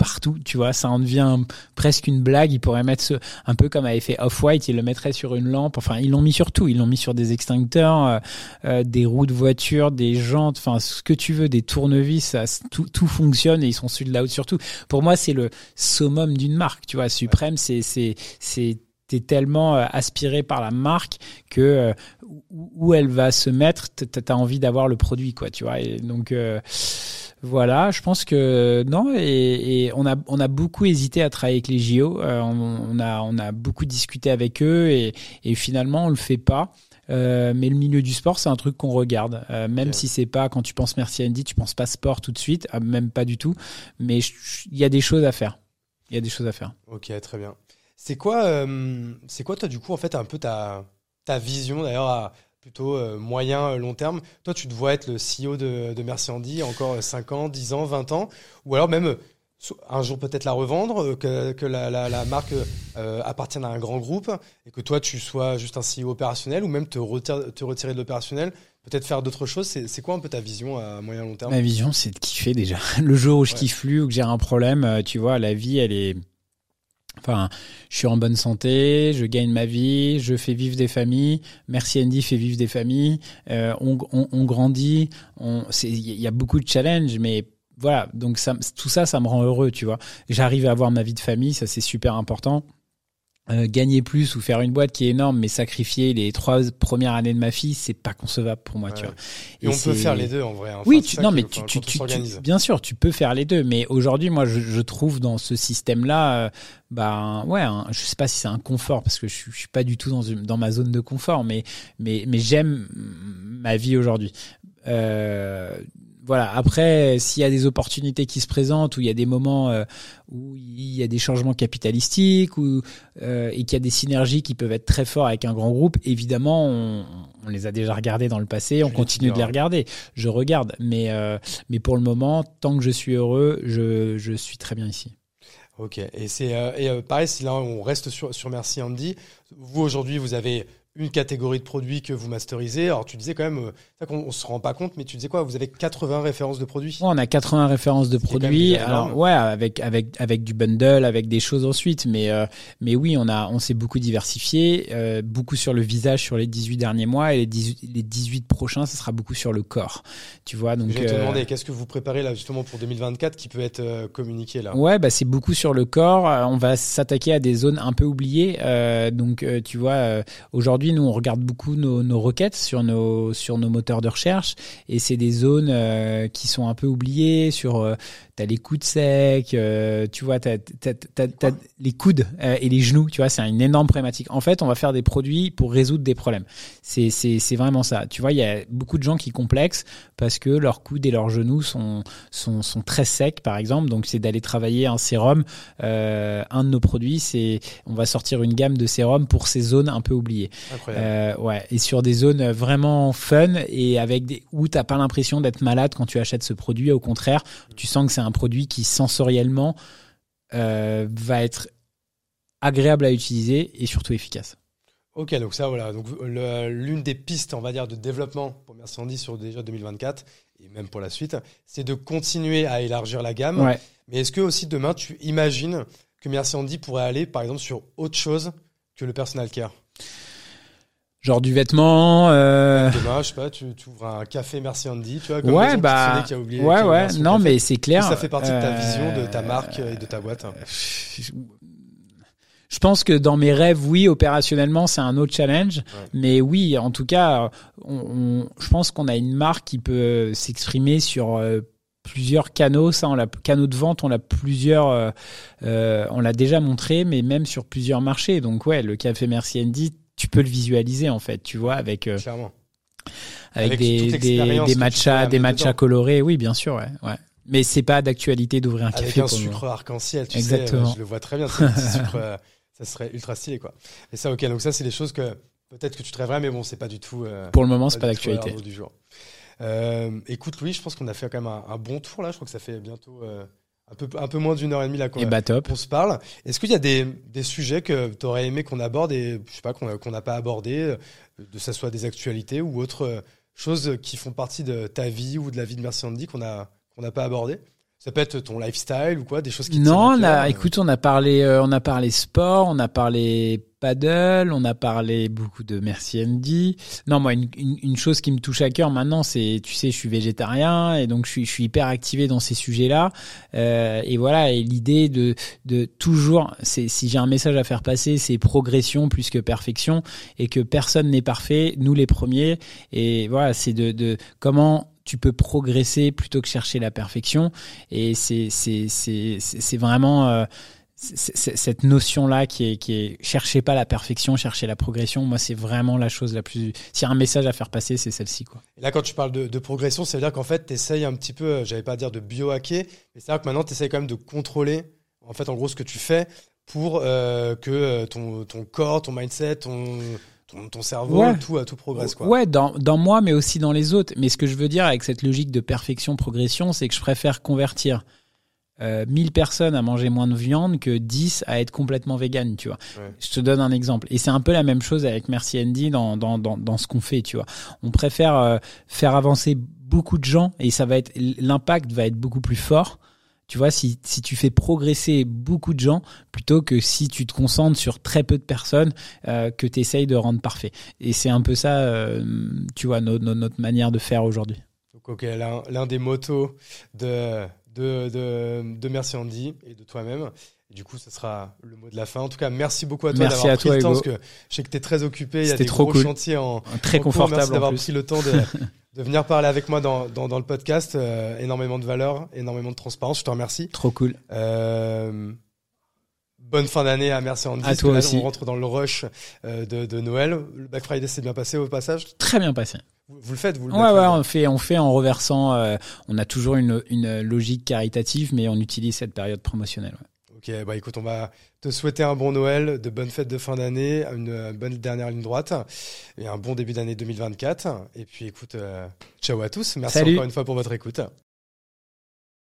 partout, tu vois, ça en devient presque une blague. Ils pourraient mettre ce, un peu comme avait fait Off-White, ils le mettraient sur une lampe. Enfin, ils l'ont mis sur tout. Ils l'ont mis sur des extincteurs, euh, euh, des roues de voiture, des jantes, enfin, ce que tu veux, des tournevis, ça, tout, tout fonctionne et ils sont sold out sur tout. Pour moi, c'est le summum d'une marque, tu vois. Suprême, c'est, c'est, c'est t'es tellement euh, aspiré par la marque que euh, où elle va se mettre, t'as envie d'avoir le produit, quoi, tu vois. Et donc euh, voilà, je pense que non, et, et, on a on a beaucoup hésité à travailler avec les JO. Euh, on, on, a on a beaucoup discuté avec eux et, et finalement on le fait pas. Euh, mais le milieu du sport, c'est un truc qu'on regarde, euh, même okay. si c'est pas quand tu penses Merci Andy, tu penses pas sport tout de suite, même pas du tout. Mais il y a des choses à faire. Il y a des choses à faire. Ok, très bien. C'est quoi, euh, c'est quoi toi du coup en fait un peu ta ta vision d'ailleurs à plutôt euh, moyen long terme? Toi, tu te vois être le CEO de, de Merci Andy encore 5 ans, 10 ans, 20 ans, ou alors même un jour peut-être la revendre, euh, que, que la, la, la marque euh, appartienne à un grand groupe et que toi tu sois juste un CEO opérationnel ou même te, retirer, te retirer de l'opérationnel, peut-être faire d'autres choses? C'est quoi un peu ta vision à moyen long terme? Ma vision, c'est de kiffer déjà. [LAUGHS] Le jour où je ouais. kiffe plus ou que j'ai un problème, euh, tu vois, la vie, elle est Enfin, je suis en bonne santé, je gagne ma vie, je fais vivre des familles. Merci Andy fait vivre des familles. Euh, on, on, on, grandit. Il y a beaucoup de challenges, mais voilà. Donc ça, tout ça, ça me rend heureux, tu vois. J'arrive à avoir ma vie de famille, ça c'est super important. Euh, gagner plus ou faire une boîte qui est énorme, mais sacrifier les trois premières années de ma fille, c'est pas concevable pour moi, ouais. tu vois. Et, et on peut faire les deux en vrai. Enfin, oui, tu, non, mais tu, tu, tu, bien sûr, tu peux faire les deux, mais aujourd'hui, moi, je, je, trouve dans ce système-là, euh, bah ouais, un, je sais pas si c'est un confort parce que je, je suis pas du tout dans, une, dans ma zone de confort, mais mais mais j'aime ma vie aujourd'hui. Euh, voilà. Après, s'il y a des opportunités qui se présentent, où il y a des moments euh, où il y a des changements capitalistiques, ou euh, et qu'il y a des synergies qui peuvent être très forts avec un grand groupe, évidemment, on, on les a déjà regardés dans le passé, on continue de les regarder. Je regarde, mais euh, mais pour le moment, tant que je suis heureux, je je suis très bien ici. Ok. Et c'est euh, et pareil, si là on reste sur sur Merci Andy, vous aujourd'hui vous avez une catégorie de produits que vous masterisez. Alors tu disais quand même, ça qu'on on se rend pas compte, mais tu disais quoi? Vous avez 80 références de produits? Ouais, On a 80 références de produits. Alors ouais, avec avec avec du bundle, avec des choses ensuite, mais euh, mais oui, on a on s'est beaucoup diversifié, euh, beaucoup sur le visage sur les 18 derniers mois et les 18, les 18 prochains, ça sera beaucoup sur le corps. Tu vois donc. Je vais te euh, demander, qu'est-ce que vous préparez là justement pour 2024 qui peut être euh, communiqué là? Ouais, bah c'est beaucoup sur le corps. On va s'attaquer à des zones un peu oubliées. donc tu vois, aujourd'hui aujourd'hui, nous, on regarde beaucoup nos, requêtes sur nos, sur nos moteurs de recherche et c'est des zones euh, qui sont un peu oubliées sur euh, t'as les coudes secs, euh, tu vois, t'as, t'as, t'as, t'as les coudes euh, et les genoux, tu vois, c'est une énorme problématique. En fait, on va faire des produits pour résoudre des problèmes. C'est, c'est, c'est vraiment ça. Tu vois, il y a beaucoup de gens qui complexent parce que leurs coudes et leurs genoux sont, sont, sont très secs, par exemple. Donc, c'est d'aller travailler un sérum. Euh, un de nos produits, c'est, on va sortir une gamme de sérums pour ces zones un peu oubliées. Ouais, et sur des zones vraiment fun et avec des où t'as pas l'impression d'être malade quand tu achètes ce produit. Au contraire, tu sens que c'est un produit qui sensoriellement euh, va être agréable à utiliser et surtout efficace. Ok, donc ça voilà, donc l'une des pistes, on va dire, de développement pour Merci Andy sur déjà 2024 et même pour la suite, c'est de continuer à élargir la gamme. Ouais. Mais est-ce que aussi demain tu imagines que Merci Andy pourrait aller par exemple sur autre chose que le personal care? Genre du vêtement. Euh... Demain, je sais pas, tu, tu ouvres un café Merci Andy, tu vois, comme ouais, bah, qui a oublié, ouais, ouais, non, café. mais c'est clair. ça fait partie euh... de ta vision, de ta marque et de ta boîte. Je pense que dans mes rêves, oui, opérationnellement, c'est un autre challenge. Ouais. Mais oui, en tout cas, on, on, je pense qu'on a une marque qui peut s'exprimer sur euh, plusieurs canaux. Ça, on l'a canaux de vente, on l'a plusieurs, euh, euh, on l'a déjà montré, mais même sur plusieurs marchés. Donc ouais, le café Merci Andy, tu peux le visualiser en fait, tu vois, avec euh, avec, avec, des des, des matchas, des matchas colorés. Oui, bien sûr, ouais, ouais. Mais c'est pas d'actualité d'ouvrir un avec café. Avec un sucre arc-en-ciel, tu Exactement. sais, je le vois très bien. [LAUGHS] sucre, euh, ça serait ultra stylé, quoi. Et ça, ok. Donc ça, c'est des choses que peut-être que tu te rêverais, mais bon, c'est pas du tout. Euh, Pour le moment, c'est pas, pas d'actualité. Du jour. Euh, écoute, Louis, je pense qu'on a fait quand même un, un, bon tour là. Je crois que ça fait bientôt un peu, un peu moins d'une heure et demie là qu'on Et bah qu'on se parle. Est-ce qu'il y a des, des sujets que tu aurais aimé qu'on aborde et je sais pas qu'on qu'on n'a pas abordé, euh, de ça soit des actualités ou autres euh, choses qui font partie de ta vie ou de la vie de Merci Andy qu'on a qu'on n'a pas abordé? Ça peut être ton lifestyle ou quoi, des choses qui te Non, tiennent on à a, cœur, euh. écoute, on a parlé, euh, on a parlé sport, on a parlé paddle, on a parlé beaucoup de Merci Andy. Non, moi, une, une, une chose qui me touche à cœur maintenant, c'est, tu sais, je suis végétarien et donc je suis, je suis hyper activé dans ces sujets-là. Euh, et voilà, et l'idée de, de toujours, c'est, si j'ai un message à faire passer, c'est progression plus que perfection et que personne n'est parfait, nous les premiers. Et voilà, c'est de, de comment tu peux progresser plutôt que chercher la perfection. Et c'est, c'est, c'est, c'est c'est vraiment euh, c'est- c'est- cette notion-là qui est, qui est cherchez pas la perfection, cherchez la progression. Moi, c'est vraiment la chose la plus. S'il y a un message à faire passer, c'est celle-ci, quoi. Là, quand tu parles de, progression, ça veut dire qu'en fait, tu essayes un petit peu, euh, j'allais pas dire de biohacker, mais c'est-à-dire que maintenant, tu essayes quand même de contrôler, en fait, en gros, ce que tu fais pour euh, que ton, ton corps, ton mindset, ton, ton, ton cerveau, Ouais. tout, euh, tout progresse. Quoi. Ouais, dans, dans moi, mais aussi dans les autres. Mais ce que je veux dire avec cette logique de perfection, progression, c'est que je préfère convertir euh, 1000 personnes à manger moins de viande que 10 à être complètement vegan, tu vois. Ouais. Je te donne un exemple. Et c'est un peu la même chose avec Merci Andy dans, dans, dans, dans ce qu'on fait, tu vois. On préfère euh, faire avancer beaucoup de gens et ça va être l'impact va être beaucoup plus fort. Tu vois, si, si tu fais progresser beaucoup de gens plutôt que si tu te concentres sur très peu de personnes euh, que tu essayes de rendre parfait. Et c'est un peu ça, euh, tu vois, no- no- notre manière de faire aujourd'hui. Donc, ok, l'un l'un des motos de, de, de, de Merci Andy et de toi-même. Et du coup, ce sera le mot de la fin. En tout cas, merci beaucoup à toi Merci d'avoir à pris toi, le temps, Hugo. parce que je sais que tu es très occupé. Il y a des trop gros cool. chantiers en, Très en. Merci confortable en d'avoir plus. pris le temps de, [LAUGHS] de venir parler avec moi dans, dans, dans le podcast. Euh, énormément de valeur, énormément de transparence. Je te remercie. Trop cool. Euh, bonne fin d'année à Merci Andy. À toi là, aussi. On rentre dans le rush euh, de, de Noël. Le Black Friday s'est bien passé au passage? Très bien passé. Vous, vous le faites, vous le Ouais, on fait, on fait en reversant. on a toujours une, une logique caritative, mais on utilise cette période promotionnelle. ouais. Ok, bah écoute, on va te souhaiter un bon Noël, de bonnes fêtes de fin d'année, une euh, bonne dernière ligne droite et un bon début d'année 2024. Et puis écoute, euh, ciao à tous. Merci Salut. encore une fois pour votre écoute.